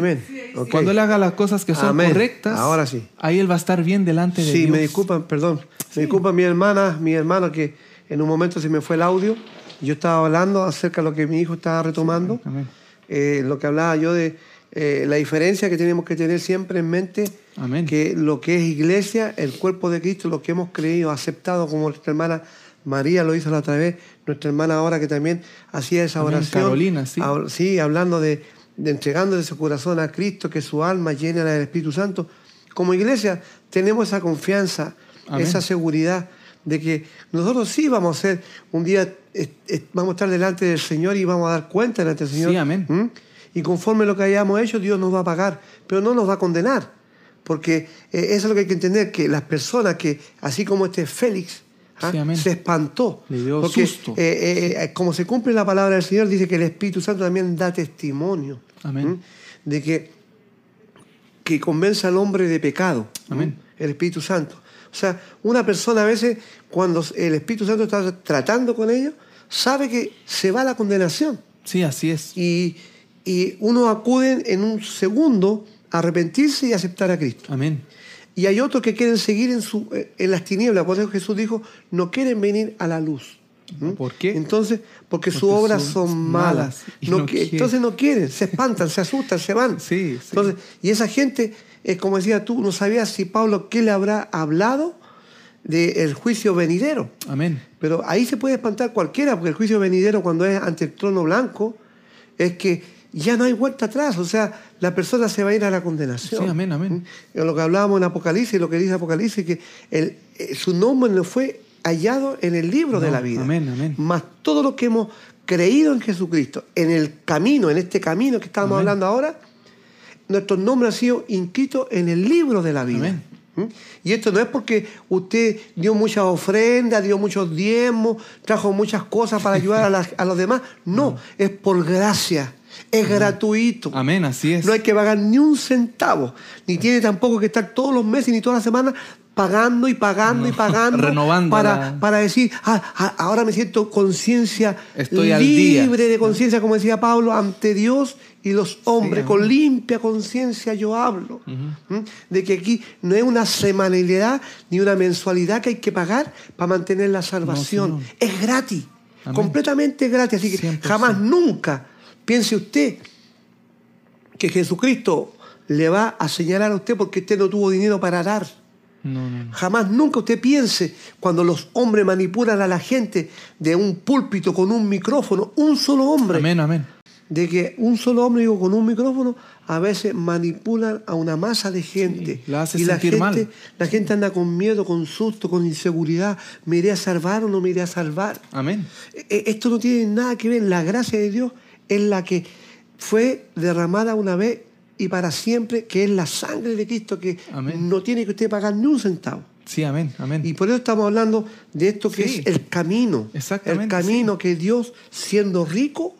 Cuando Él haga las cosas que son correctas, ahora sí. Ahí Él va a estar bien delante de Dios. Sí, me disculpan, perdón. Me disculpa mi hermana, mi hermano que en un momento se me fue el audio. Yo estaba hablando acerca de lo que mi hijo estaba retomando. Amén. Eh, lo que hablaba yo de eh, la diferencia que tenemos que tener siempre en mente que lo que es iglesia, el cuerpo de Cristo, lo que hemos creído, aceptado, como nuestra hermana María lo hizo la otra vez, nuestra hermana ahora que también hacía esa oración. Carolina, sí. sí, hablando de, de entregándole su corazón a Cristo, que su alma llena del Espíritu Santo. Como iglesia tenemos esa confianza, esa seguridad de que nosotros sí vamos a ser, un día vamos a estar delante del Señor y vamos a dar cuenta delante del Señor. Sí, amén. ¿Mm? Y conforme lo que hayamos hecho, Dios nos va a pagar, pero no nos va a condenar. Porque eh, eso es lo que hay que entender, que las personas que, así como este Félix, ¿ah? se espantó. Le dio porque, susto. Eh, eh, como se cumple la palabra del Señor, dice que el Espíritu Santo también da testimonio. De que, que convence al hombre de pecado. Amén. El Espíritu Santo. O sea, una persona a veces, cuando el Espíritu Santo está tratando con ellos, sabe que se va a la condenación. Sí, así es. Y, y uno acude en un segundo arrepentirse y aceptar a Cristo. Amén. Y hay otros que quieren seguir en, su, en las tinieblas. Por eso Jesús dijo, no quieren venir a la luz. ¿Mm? ¿Por qué? Entonces, porque, sus obras son, malas. entonces no quieren, se espantan, se asustan, se van. Sí, Entonces, y esa gente, es como decía tú, no sabías si Pablo qué le habrá hablado del juicio venidero. Amén. Pero ahí se puede espantar cualquiera, porque el juicio venidero cuando es ante el trono blanco, es que ya no hay vuelta atrás, o sea, la persona se va a ir a la condenación. Sí, amén, amén. ¿Mm? Lo que hablábamos en Apocalipsis, lo que dice Apocalipsis, que el, eh, su nombre no fue hallado en el libro de la vida. Amén, amén. Más todo lo que hemos creído en Jesucristo, en el camino, en este camino que estamos hablando ahora, nuestro nombre ha sido inscrito en el libro de la vida. Amén. ¿Mm? Y esto no es porque usted dio muchas ofrendas, dio muchos diezmos, trajo muchas cosas para ayudar a, a los demás. No, es por gracia es gratuito. Amén, así es. No hay que pagar ni un centavo. Ni tiene tampoco que estar todos los meses ni todas las semanas pagando y pagando y pagando. Renovando. Para, para decir, ah, ah, ahora me siento conciencia libre de conciencia, como decía Pablo, ante Dios y los hombres. con limpia conciencia yo hablo. De que aquí no es una semanalidad ni una mensualidad que hay que pagar para mantener la salvación. es gratis. Completamente gratis. Así que jamás, nunca Piense usted que Jesucristo le va a señalar a usted porque usted no tuvo dinero para dar. Jamás, nunca usted piense cuando los hombres manipulan a la gente de un púlpito con un micrófono, un solo hombre. Amén, amén. De que un solo hombre, digo, con un micrófono, a veces manipulan a una masa de gente. la hace y la gente, mal. La gente anda con miedo, con susto, con inseguridad. ¿Me iré a salvar o no me iré a salvar? Amén. E, e, esto no tiene nada que ver. La gracia de Dios es la que fue derramada una vez y para siempre, que es la sangre de Cristo, que no tiene que usted pagar ni un centavo. Sí, amén, amén. Y por eso estamos hablando de esto que es el camino. Exactamente. El camino que Dios, siendo rico,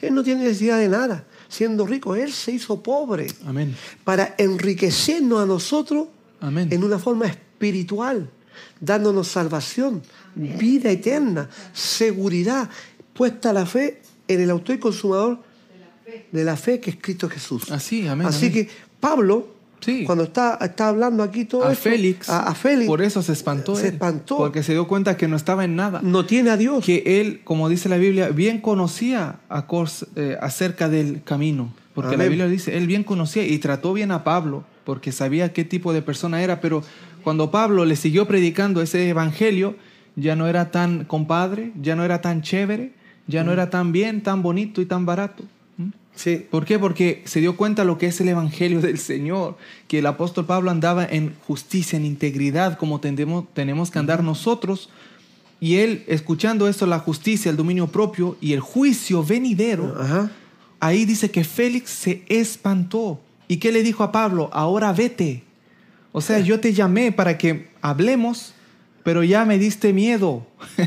Él no tiene necesidad de nada. Siendo rico, Él se hizo pobre. Amén. Para enriquecernos a nosotros amén. en una forma espiritual, dándonos salvación, vida eterna, seguridad, puesta la fe en el autor y consumador de la fe que es Cristo Jesús. Así, amén. Así que Pablo, sí. cuando está, está hablando aquí todo a esto, Félix, a, a, Félix, por eso se espantó. Se él, espantó. Porque se dio cuenta que no estaba en nada. No tiene a Dios. Que él, como dice la Biblia, bien conocía a eh, acerca del camino. Porque amén. la Biblia dice, él bien conocía y trató bien a Pablo, porque sabía qué tipo de persona era. Pero cuando Pablo le siguió predicando ese evangelio, ya no era tan compadre, ya no era tan chévere, ya no era tan bien, tan bonito y tan barato. Sí. ¿Por qué? Porque se dio cuenta lo que es el Evangelio del Señor, que el apóstol Pablo andaba en justicia, en integridad, como tendemos, tenemos que andar nosotros. Y él, escuchando esto, la justicia, el dominio propio y el juicio venidero, Ajá. ahí dice que Félix se espantó. ¿Y qué le dijo a Pablo? Ahora vete. O sea, yo te llamé para que hablemos, pero ya me diste miedo.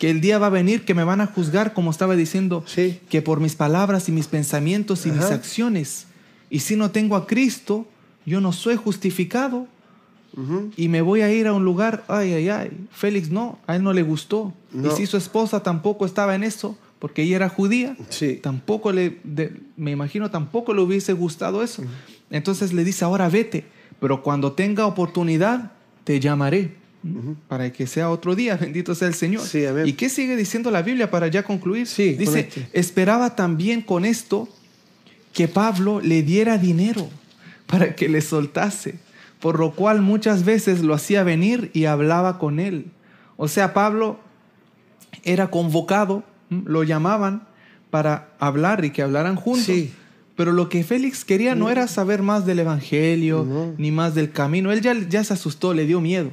que el día va a venir que me van a juzgar, como estaba diciendo, sí. que por mis palabras y mis pensamientos y Ajá. mis acciones. Y si no tengo a Cristo, yo no soy justificado. Uh -huh. Y me voy a ir a un lugar, ay, ay, ay. Félix no, a él no le gustó. No. Y si su esposa tampoco estaba en eso, porque ella era judía, sí. tampoco le, de, me imagino, tampoco le hubiese gustado eso. Uh -huh. Entonces le dice, ahora vete, pero cuando tenga oportunidad, te llamaré. Uh -huh. Para que sea otro día, bendito sea el Señor. Sí, ¿Y qué sigue diciendo la Biblia para ya concluir? Sí, Dice, este. esperaba también con esto que Pablo le diera dinero para que le soltase, por lo cual muchas veces lo hacía venir y hablaba con él. O sea, Pablo era convocado, lo llamaban para hablar y que hablaran juntos. Sí. Pero lo que Félix quería no era saber más del Evangelio, No. ni más del camino. Él ya, ya se asustó, le dio miedo.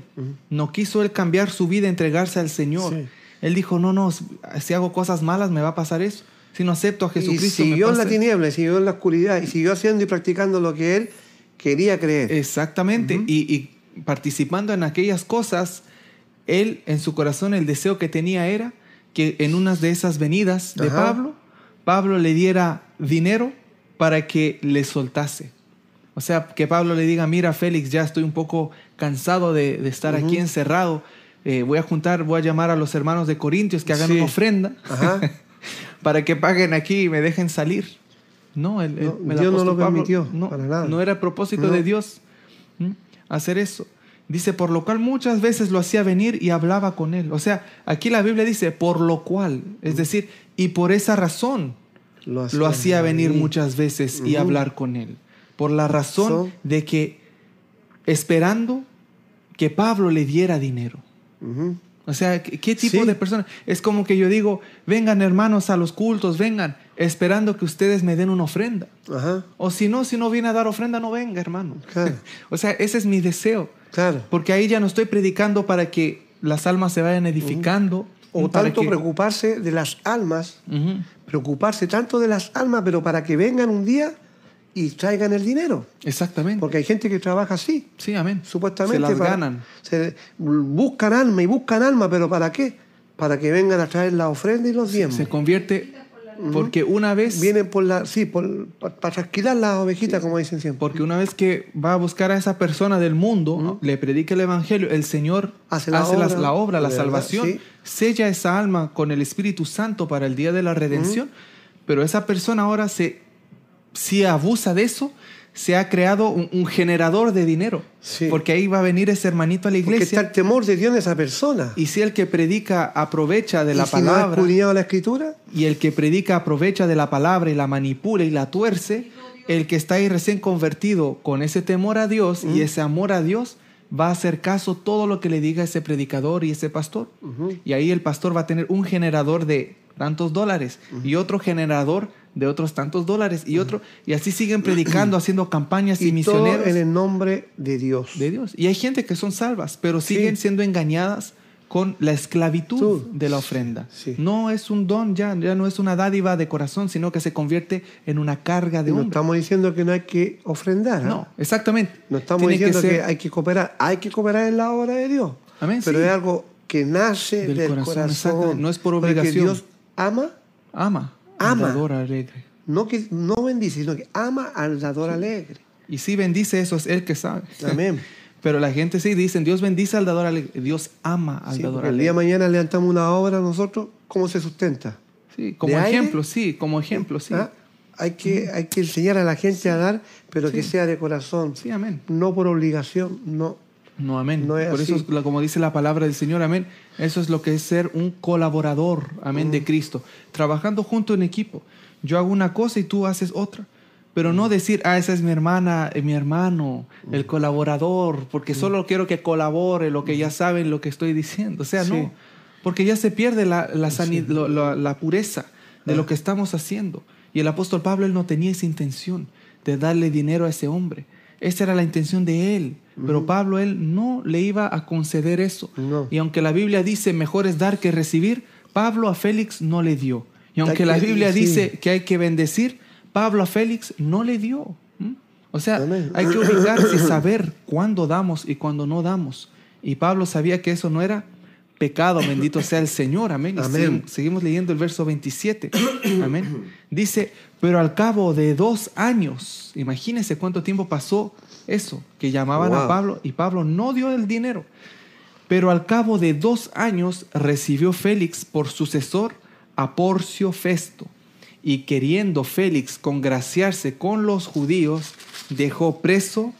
No quiso él cambiar su vida, entregarse al Señor. Sí. Él dijo, no, no, si hago cosas malas me va a pasar eso. Si no acepto a Jesucristo, y me siguió en la tiniebla, y siguió en la oscuridad, y siguió haciendo y practicando lo que él quería creer. Exactamente. Y, y participando en aquellas cosas, él en su corazón el deseo que tenía era que en unas de esas venidas de Ajá. Pablo, Pablo le diera dinero para que le soltase. O sea, que Pablo le diga, mira Félix, ya estoy un poco cansado de, de estar aquí encerrado. Eh, voy a juntar, voy a llamar a los hermanos de Corintios que hagan Sí. una ofrenda Ajá. para que paguen aquí y me dejen salir. No, el, el- No, el Dios no lo Pablo permitió, no, para nada. no era el propósito No. de Dios ¿m? hacer eso. Dice, por lo cual muchas veces lo hacía venir y hablaba con él. O sea, aquí la Biblia dice, por lo cual, es decir, y por esa razón lo hacía venir muchas veces y hablar con él. Por la razón So- de que esperando que Pablo le diera dinero. O sea, ¿qué, tipo Sí. de persona? Es como que yo digo, vengan hermanos a los cultos, vengan, esperando que ustedes me den una ofrenda. Ajá. O si no, si no viene a dar ofrenda, no venga, hermano. Claro. o sea, ese es mi deseo. Claro. Porque ahí ya no estoy predicando para que las almas se vayan edificando. O tanto que- preocuparse de las almas, preocuparse tanto de las almas, pero para que vengan un día y traigan el dinero. Exactamente. Porque hay gente que trabaja así, sí, amén. supuestamente. Se las para- ganan. se buscan alma y buscan alma, pero ¿para qué? Para que vengan a traer la ofrenda y los diezmos. Se convierte porque una vez Vienen por la, sí, por, pa- para trasquilar las ovejitas, como dicen siempre. Porque una vez que va a buscar a esa persona del mundo, le predica el evangelio, el Señor Hace la obra, la obra, salvación, sí. sella esa alma con el Espíritu Santo para el día de la redención. Pero esa persona ahora se, si abusa de eso, se ha creado un, un generador de dinero. Sí. Porque ahí va a venir ese hermanito a la Porque está iglesia. el temor de Dios en esa persona. Y si el que predica aprovecha de Y la si no ha palabra, escudriñado la escritura, y el que predica aprovecha de la palabra y la manipula y la tuerce, el que está ahí recién convertido con ese temor a Dios y ese amor a Dios, va a hacer caso todo lo que le diga ese predicador y ese pastor. Y ahí el pastor va a tener un generador de tantos dólares y otro generador de otros tantos dólares y otro, y así siguen predicando, haciendo campañas y, y todo misioneros en el nombre de Dios. de Dios. Y hay gente que son salvas, pero siguen siendo engañadas con la esclavitud de la ofrenda. No es un don ya, ya no es una dádiva de corazón, sino que se convierte en una carga de No hombre. estamos diciendo que no hay que ofrendar. ¿ah? No, exactamente. No estamos Tiene diciendo que, ser hay que cooperar. Hay que cooperar en la obra de Dios. Amén, Pero sí. es algo que nace Del del, corazón, corazón. No es por Porque obligación. Dios ama, Ama, Ama. al dador alegre. no, que, no bendice, sino que ama al dador alegre. Y si bendice eso, es Él que sabe. Amén. Pero la gente sí dice, Dios bendice al dador alegre. Dios ama al Sí, dador porque el día de alegre. mañana levantamos una obra nosotros, ¿cómo se sustenta? Sí, como ejemplo, sí, como ejemplo, sí. ¿Ah? Hay, que, hay que enseñar a la gente a dar, pero que sea de corazón, Sí, amén. no por obligación, no. No, amén. No es Por eso, es como dice la palabra del Señor, amén. Eso es lo que es ser un colaborador, amén, Mm. de Cristo. Trabajando junto en equipo. Yo hago una cosa y tú haces otra. Pero Mm. no decir, ah, esa es mi hermana, eh, mi hermano, el colaborador, porque Mm. solo quiero que colabore lo que ya saben lo que estoy diciendo. O sea, Sí. no. Porque ya se pierde la, pureza de Ah. lo que estamos haciendo. Y el apóstol Pablo, él no tenía esa intención de darle dinero a ese hombre. Esa era la intención de él. Pero Pablo, él no le iba a conceder eso. No. Y aunque la Biblia dice mejor es dar que recibir, Pablo a Félix no le dio. Y aunque la Biblia dice que hay que bendecir, Pablo a Félix no le dio. ¿Mm? O sea, Amén. hay que ubicarse y saber cuándo damos y cuándo no damos. Y Pablo sabía que eso no era pecado, bendito sea el Señor, amén. Y Amén. seguimos, seguimos leyendo el verso 27, amén. Dice, pero al cabo de dos años, imagínense cuánto tiempo pasó eso, que llamaban a. Pablo y Pablo no dio el dinero. Pero al cabo de dos años recibió Félix por sucesor a Porcio Festo. Y queriendo Félix congraciarse con los judíos, dejó preso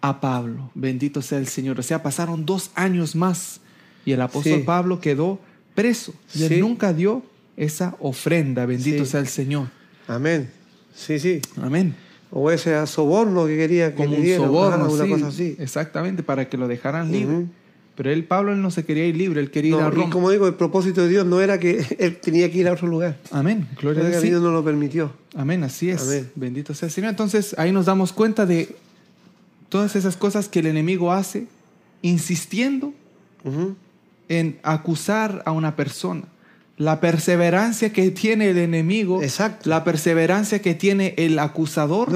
a Pablo. Bendito sea el Señor. O sea, pasaron dos años más y el apóstol Sí. Pablo quedó preso. Y él Sí. nunca dio esa ofrenda. Bendito Sí. sea el Señor. Amén. Sí, sí. Amén. O ese soborno que quería que Como le un dieran, soborno, ajá, una sí, cosa así. Exactamente, para que lo dejaran libre. Ujú. Pero él, Pablo, él no se quería ir libre, él quería ir No, a y Roma. como digo, el propósito de Dios no era que él tenía que ir a otro lugar. Amén. Gloria a Dios. Dios no lo permitió. Amén, así es. Amén. Bendito sea el Señor. Entonces ahí nos damos cuenta de todas esas cosas que el enemigo hace, insistiendo Ujú. en acusar a una persona. La perseverancia que tiene el enemigo, Exacto. la perseverancia que tiene el acusador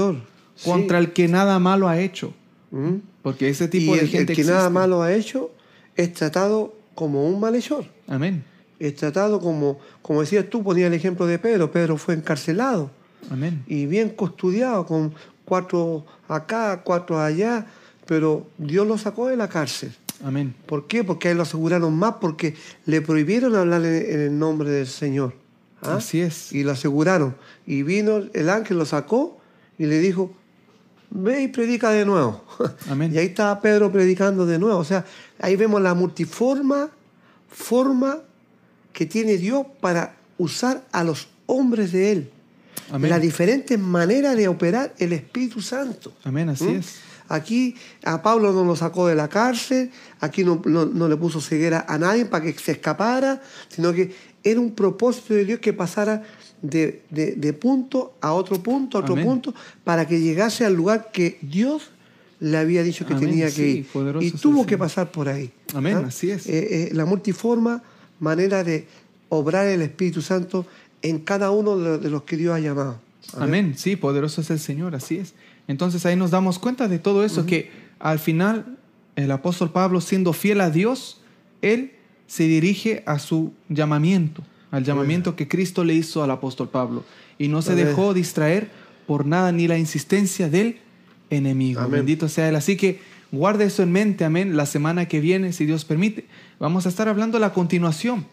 sí. contra el que nada malo ha hecho. Ujú. Porque ese tipo el, de el gente que nada malo ha hecho es tratado como un malhechor. Amén. Es tratado como, como decías tú, ponía el ejemplo de Pedro. Pedro fue encarcelado Amén. y bien custodiado con cuatro acá, cuatro allá, pero Dios lo sacó de la cárcel. Amén. ¿Por qué? Porque a él lo aseguraron más, porque le prohibieron hablar en, en el nombre del Señor. ¿Ah? Así es. Y lo aseguraron. Y vino el ángel, lo sacó y le dijo, ve y predica de nuevo. Amén. Y ahí estaba Pedro predicando de nuevo. O sea, ahí vemos la multiforma forma que tiene Dios para usar a los hombres de Él. Amén. Las diferentes maneras de operar el Espíritu Santo. Amén, así ¿Mm? es. Aquí a Pablo no lo sacó de la cárcel, aquí no, no- no le puso ceguera a nadie para que se escapara, sino que era un propósito de Dios que pasara de, de- de punto a otro punto, a otro Amén. punto, para que llegase al lugar que Dios le había dicho que Amén, tenía sí, que ir. Y tuvo que pasar por ahí. Amén, ¿ah? así es. Eh, eh, la multiforma manera de obrar el Espíritu Santo en cada uno de los- que Dios ha llamado. Amén. Sí, poderoso es el Señor, así es. Entonces ahí nos damos cuenta de todo eso, que al final el apóstol Pablo, siendo fiel a Dios, él se dirige a su llamamiento, al llamamiento que Cristo le hizo al apóstol Pablo. Y no se Amén. dejó distraer por nada ni la insistencia del enemigo. Amén. Bendito sea Él. Así que guarde eso en mente, amén. La semana que viene, si Dios permite, vamos a estar hablando la continuación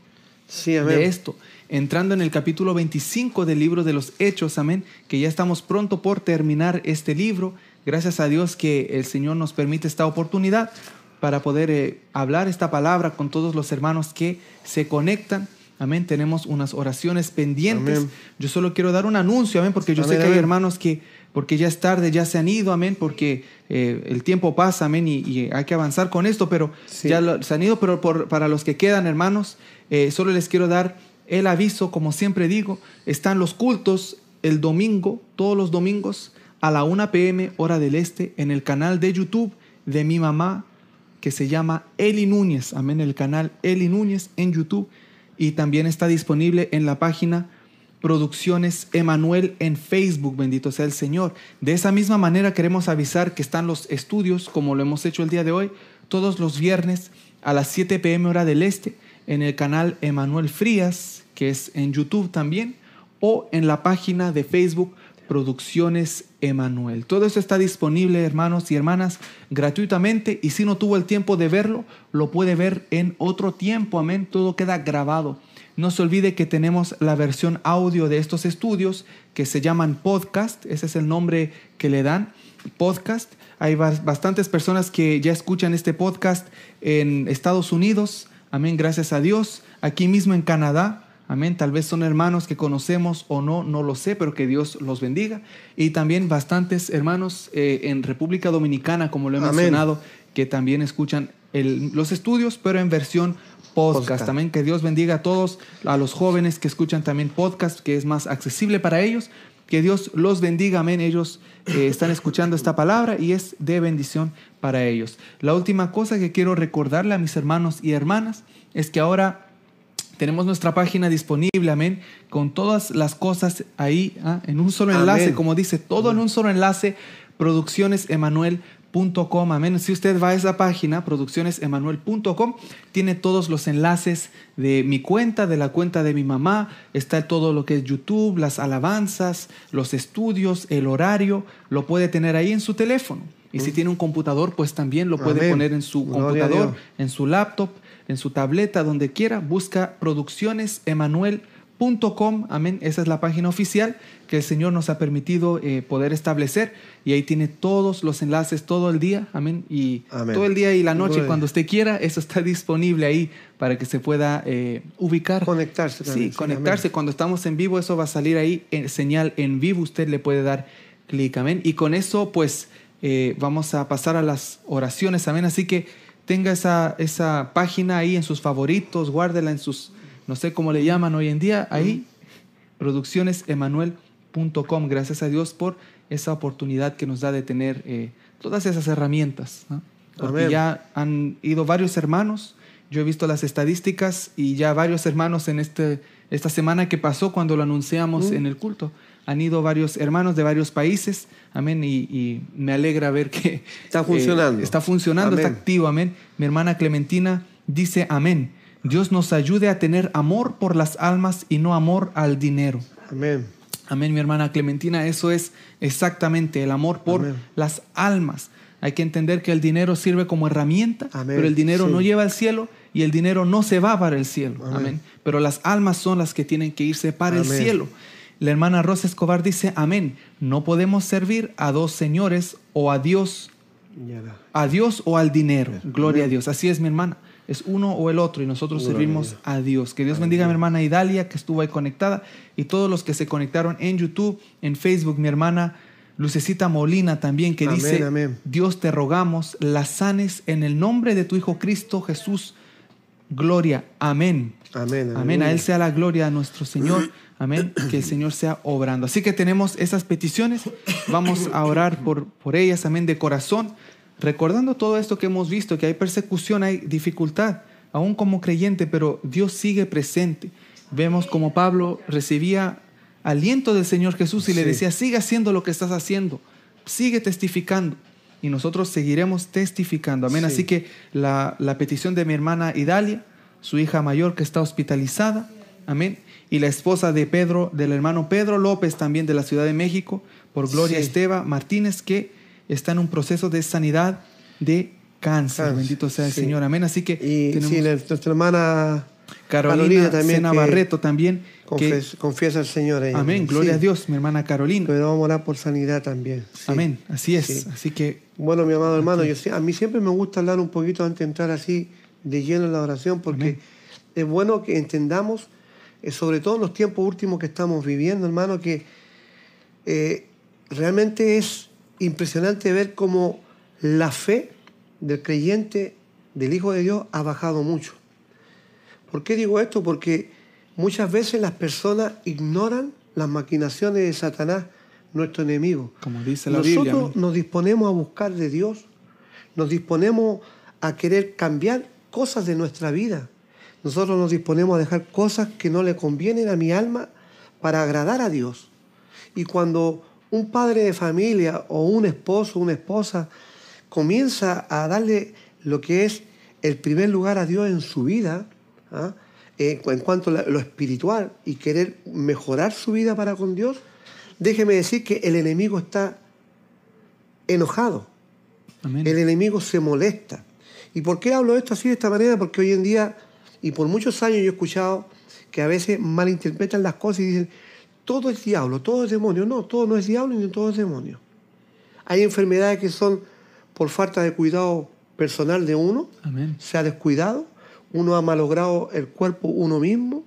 Sí, amén. de esto, entrando en el capítulo 25 del libro de los Hechos, amén, que ya estamos pronto por terminar este libro. Gracias a Dios que el Señor nos permite esta oportunidad para poder eh, hablar esta palabra con todos los hermanos que se conectan. Amén. Tenemos unas oraciones pendientes. Amén. Yo solo quiero dar un anuncio, amén, porque yo sé Amén, que hay amén. hermanos que, porque ya es tarde, ya se han ido, amén, porque eh, el tiempo pasa, amén, y, y hay que avanzar con esto, pero Sí. ya lo- se han ido, pero por- para los que quedan, hermanos, eh, solo les quiero dar el aviso, como siempre digo, están los cultos el domingo, todos los domingos, a la 1 pm hora del este, en el canal de YouTube de mi mamá que se llama Eli Núñez, amén, el canal Eli Núñez en YouTube. Y también está disponible en la página Producciones Emanuel en Facebook, bendito sea el Señor. De esa misma manera queremos avisar que están los estudios, como lo hemos hecho el día de hoy, todos los viernes a las 7 pm hora del este, en el canal Emanuel Frías, que es en YouTube también, o en la página de Facebook Producciones Emanuel. Todo eso está disponible, hermanos y hermanas, gratuitamente y si no tuvo el tiempo de verlo, lo puede ver en otro tiempo, amén. Todo queda grabado. No se olvide que tenemos la versión audio de estos estudios que se llaman podcast, ese es el nombre que le dan, podcast. Hay bastantes personas que ya escuchan este podcast en Estados Unidos, amén, gracias a Dios, aquí mismo en Canadá, amén, tal vez son hermanos que conocemos o no, no lo sé, pero que Dios los bendiga. Y también bastantes hermanos eh, en República Dominicana, como lo he mencionado, que también escuchan los estudios, pero en versión podcast. También que Dios bendiga a todos, a los jóvenes que escuchan también podcast, que es más accesible para ellos. Que Dios los bendiga, amén. Ellos eh, están escuchando esta palabra y es de bendición para ellos. La última cosa que quiero recordarle a mis hermanos y hermanas es que ahora tenemos nuestra página disponible, amén, con todas las cosas ahí ¿ah? en un solo enlace, como dice, todo en un solo enlace, Producciones Emanuel amén. Si usted va a esa página, produccionesemanuel.com, tiene todos los enlaces de mi cuenta, de la cuenta de mi mamá, está todo lo que es YouTube, las alabanzas, los estudios, el horario, lo puede tener ahí en su teléfono. Y si tiene un computador, pues también lo puede poner en su computador, en su laptop, en su tableta, donde quiera. Busca Producciones Com, amén. Esa es la página oficial que el Señor nos ha permitido eh, poder establecer y ahí tiene todos los enlaces todo el día, amén. Y todo el día y la noche, cuando usted quiera, eso está disponible ahí para que se pueda eh, ubicar. Conectarse también. Sí, conectarse. Cuando estamos en vivo, eso va a salir ahí, en señal en vivo, usted le puede dar clic, amén. Y con eso, pues, eh, vamos a pasar a las oraciones, amén. Así que tenga esa, esa página ahí en sus favoritos, guárdela en sus no sé cómo le llaman hoy en día, ahí, produccionesemanuel.com. Gracias a Dios por esa oportunidad que nos da de tener eh, todas esas herramientas. Porque ya han ido varios hermanos, yo he visto las estadísticas y ya varios hermanos en este, esta semana que pasó cuando lo anunciamos en el culto. Han ido varios hermanos de varios países, amén, y, me alegra ver que está funcionando. está funcionando, está activo, amén. Mi hermana Clementina dice amén. Dios nos ayude a tener amor por las almas y no amor al dinero. Amén. Amén, mi hermana Clementina, eso es exactamente el amor por las almas. Hay que entender que el dinero sirve como herramienta, pero el dinero no lleva al cielo y el dinero no se va para el cielo. Amén. Pero las almas son las que tienen que irse para el cielo. La hermana Rosa Escobar dice, amén, no podemos servir a dos señores o a Dios, a Dios o al dinero. Gloria a Dios. Así es, mi hermana es uno o el otro y nosotros servimos a Dios. Que Dios bendiga a mi hermana Idalia que estuvo ahí conectada y todos los que se conectaron en YouTube, en Facebook, mi hermana Lucecita Molina también que dice, Dios te rogamos, la sanes en el nombre de tu Hijo Cristo Jesús. Gloria. Amén. Amén. Amén. A Él sea la gloria a nuestro Señor. Amén. Que el Señor sea obrando. Así que tenemos esas peticiones. Vamos a orar por, por ellas. Amén. De corazón recordando todo esto que hemos visto, que hay persecución, hay dificultad, aún como creyente, pero Dios sigue presente. Vemos como Pablo recibía aliento del Señor Jesús y le decía, sigue haciendo lo que estás haciendo, sigue testificando. Y nosotros seguiremos testificando. Amén. Así que la, la, petición de mi hermana Idalia, su hija mayor que está hospitalizada. Amén. Y la esposa de Pedro, del hermano Pedro López, también de la Ciudad de México, por Gloria Esteba Martínez, que está en un proceso de sanidad de cáncer. Bendito sea el Señor. Amén. Así que. Y nuestra hermana Carolina, también. Barreto también. confiesa al Señor. amén. Gloria a Dios, mi hermana Carolina. Pero vamos a orar por sanidad también. Amén. Así es. Así que. Bueno, mi amado hermano, yo, a mí siempre me gusta hablar un poquito antes de entrar así de lleno en la oración porque es bueno que entendamos, eh, sobre todo en los tiempos últimos que estamos viviendo, hermano, que eh, realmente es impresionante ver cómo la fe del creyente, del Hijo de Dios, ha bajado mucho. ¿Por qué digo esto? Porque muchas veces las personas ignoran las maquinaciones de Satanás, nuestro enemigo. Como dice la Nosotros nos disponemos a buscar de Dios, nos disponemos a querer cambiar cosas de nuestra vida. Nosotros nos disponemos a dejar cosas que no le convienen a mi alma para agradar a Dios. Y cuando un padre de familia o un esposo, una esposa, comienza a darle lo que es el primer lugar a Dios en su vida, ¿ah? en cuanto a lo espiritual y querer mejorar su vida para con Dios, déjeme decir que el enemigo está enojado. El enemigo se molesta. ¿Y por qué hablo esto así de esta manera? Porque hoy en día, y por muchos años yo he escuchado que a veces malinterpretan las cosas y dicen, todo es diablo, todo es demonio. No, todo no es diablo ni todo es demonio. Hay enfermedades que son por falta de cuidado personal de uno, se ha descuidado, uno ha malogrado el cuerpo uno mismo.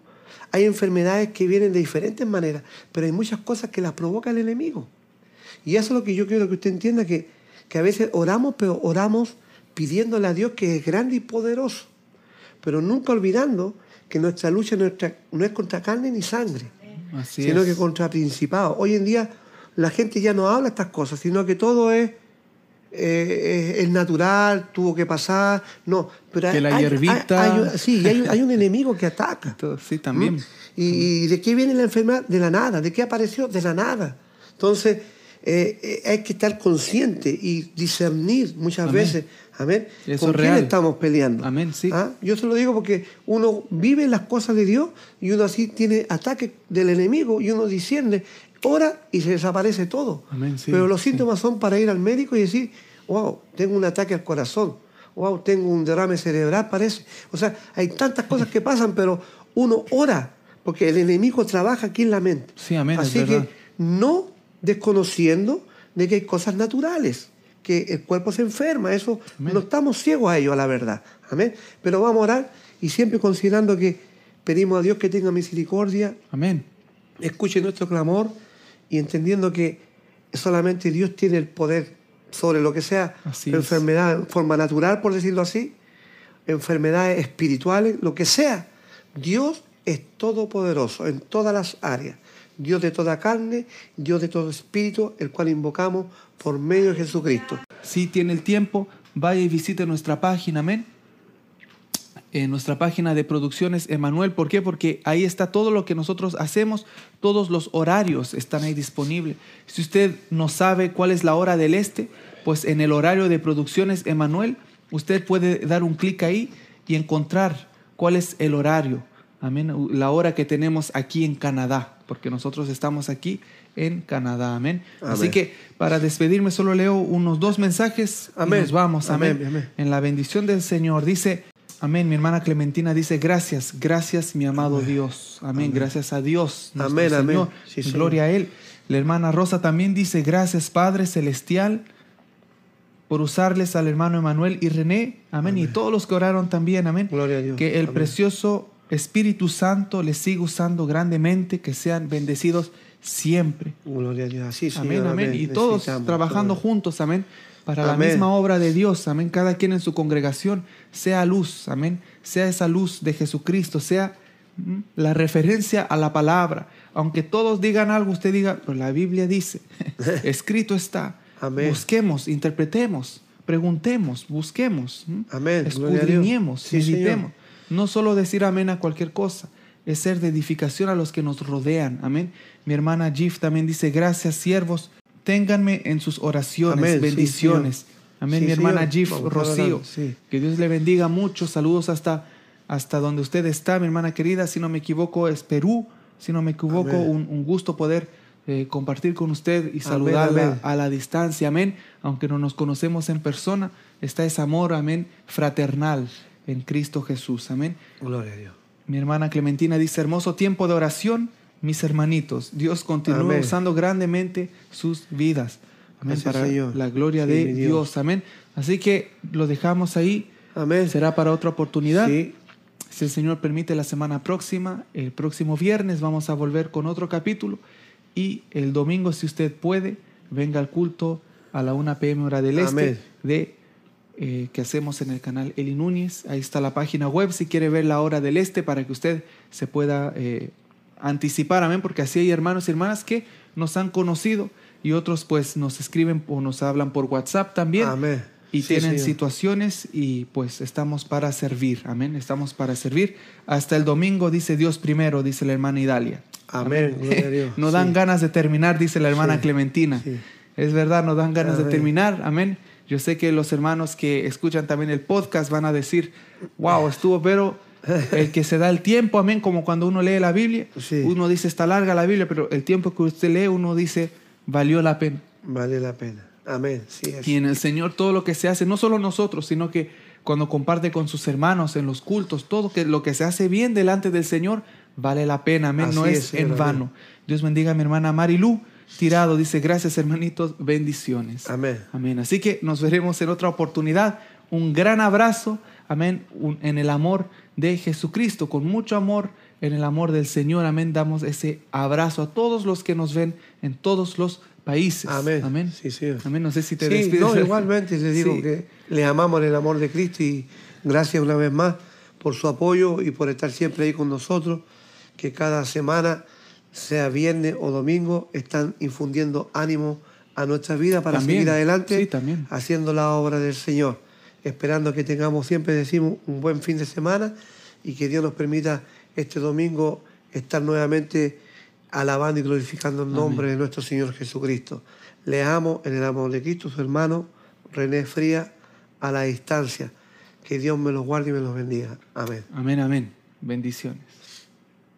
Hay enfermedades que vienen de diferentes maneras, pero hay muchas cosas que las provoca el enemigo. Y eso es lo que yo quiero que usted entienda, que, que a veces oramos, pero oramos pidiéndole a Dios que es grande y poderoso, pero nunca olvidando que nuestra lucha no es contra carne ni sangre, sino que contra principados. Hoy en día la gente ya no habla estas cosas, sino que todo es eh, es natural, tuvo que pasar. No, pero que la hierbita. sí, hay, un enemigo que ataca. Sí, también. ¿Y, de qué viene la enfermedad? De la nada. ¿De qué apareció? De la nada. Entonces, eh, eh, hay que estar consciente y discernir muchas veces. Amén. ¿Con quién estamos peleando? Amén, sí. ¿Ah? Yo se lo digo porque uno vive las cosas de Dios y uno así tiene ataque del enemigo y uno discierne ora y se desaparece todo. Pero los síntomas son para ir al médico y decir, wow, tengo un ataque al corazón, wow, tengo un derrame cerebral, parece. O sea, hay tantas cosas que pasan, pero uno ora, porque el enemigo trabaja aquí en la mente. Así que no desconociendo de que hay cosas naturales, que el cuerpo se enferma, eso no estamos ciegos a ello, a la verdad. Amén. Pero vamos a orar y siempre considerando que pedimos a Dios que tenga misericordia. Amén. Escuche nuestro clamor y entendiendo que solamente Dios tiene el poder sobre lo que sea enfermedad en forma natural, por decirlo así, enfermedades espirituales, lo que sea. Dios es todopoderoso en todas las áreas. Dios de toda carne, Dios de todo espíritu, el cual invocamos por medio de Jesucristo. Si tiene el tiempo, vaya y visite nuestra página, amén en nuestra página de producciones Emanuel. ¿Por qué? Porque ahí está todo lo que nosotros hacemos, todos los horarios están ahí disponibles. Si usted no sabe cuál es la hora del este, pues en el horario de producciones Emanuel, usted puede dar un clic ahí y encontrar cuál es el horario. Amén. La hora que tenemos aquí en Canadá, porque nosotros estamos aquí en Canadá. Amén. Así que para despedirme solo leo unos dos mensajes amén. y nos vamos. amén. En la bendición del Señor dice, Amén. Mi hermana Clementina dice, gracias, gracias mi amado Dios. Amén. Gracias a Dios, amén, Señor. Gloria a Él. La hermana Rosa también dice, gracias Padre Celestial por usarles al hermano Emanuel y René. Amén. Y todos los que oraron también. Amén. Gloria a Dios. Que el precioso Espíritu Santo les siga usando grandemente, que sean bendecidos siempre. Gloria a Dios. Así, amén, amén. Y todos trabajando juntos. Amén para la misma obra de Dios, amén, cada quien en su congregación sea luz, amén, sea esa luz de Jesucristo, sea mm, la referencia a la palabra. Aunque todos digan algo, usted diga, pero la Biblia dice, escrito está. Amén. Busquemos, interpretemos, preguntemos, busquemos, amén. escudriñemos, meditemos. No solo decir amén a cualquier cosa, es ser de edificación a los que nos rodean. Amén. Mi hermana Jif también dice, gracias siervos ténganme en sus oraciones, bendiciones. Amén, mi hermana Gif Rocío. Que Dios le bendiga mucho. Saludos hasta, hasta donde usted está, mi hermana querida. Si no me equivoco, es Perú. Si no me equivoco, un, gusto poder eh, compartir con usted y saludarla a la distancia. Amén. Aunque no nos conocemos en persona, está ese amor, amén, fraternal en Cristo Jesús. Amén. Gloria a Dios. Mi hermana Clementina dice, hermoso tiempo de oración mis hermanitos. Dios continúa usando grandemente sus vidas. Amén. para la gloria de Dios. Amén. Así que lo dejamos ahí. Amén. Será para otra oportunidad. Si el Señor permite, la semana próxima, el próximo viernes, vamos a volver con otro capítulo. Y el domingo, si usted puede, venga al culto a la 1 p.m. hora del este de eh, que hacemos en el canal Eli Núñez. Ahí está la página web si quiere ver la hora del este para que usted se pueda eh, anticipar, amén, porque así hay hermanos y hermanas que nos han conocido y otros pues nos escriben o nos hablan por WhatsApp también. Amén. y tienen situaciones y pues estamos para servir. Amén. Estamos para servir. Hasta el domingo dice Dios primero, dice la hermana Idalia. Amén. no dan ganas de terminar, dice la hermana Clementina. Es verdad, no dan ganas de terminar. Amén. Yo sé que los hermanos que escuchan también el podcast van a decir, wow, estuvo, pero el que se da el tiempo, amén, como cuando uno lee la Biblia, uno dice, está larga la Biblia, pero el tiempo que usted lee, uno dice, valió la pena. Vale la pena. Amén. Y en el Señor todo lo que se hace, no solo nosotros, sino que cuando comparte con sus hermanos en los cultos, todo que, lo que se hace bien delante del Señor, vale la pena, amén, no es, en vano. Dios bendiga a mi hermana Marilu tirado. Dice, gracias hermanitos, bendiciones. Amén. Amén. Así que nos veremos en otra oportunidad. Un gran abrazo, amén, en el amor de Jesucristo, con mucho amor en el amor del Señor. Amén. Damos ese abrazo a todos los que nos ven en todos los países. Amén. Amén. Sí, sí. Amén. No sé si te sí, despides. No, igualmente les digo que le amamos en el amor de Cristo y gracias una vez más por su apoyo y por estar siempre ahí con nosotros, que cada semana sea viernes o domingo, están infundiendo ánimo a nuestra vida para seguir adelante haciendo la obra del Señor. Esperando que tengamos siempre, decimos, un buen fin de semana y que Dios nos permita este domingo estar nuevamente alabando y glorificando el nombre de nuestro Señor Jesucristo. Le amo en el amor de Cristo, su hermano René Fría, a la distancia. Que Dios me los guarde y me los bendiga. Amén. Amén, amén. Bendiciones.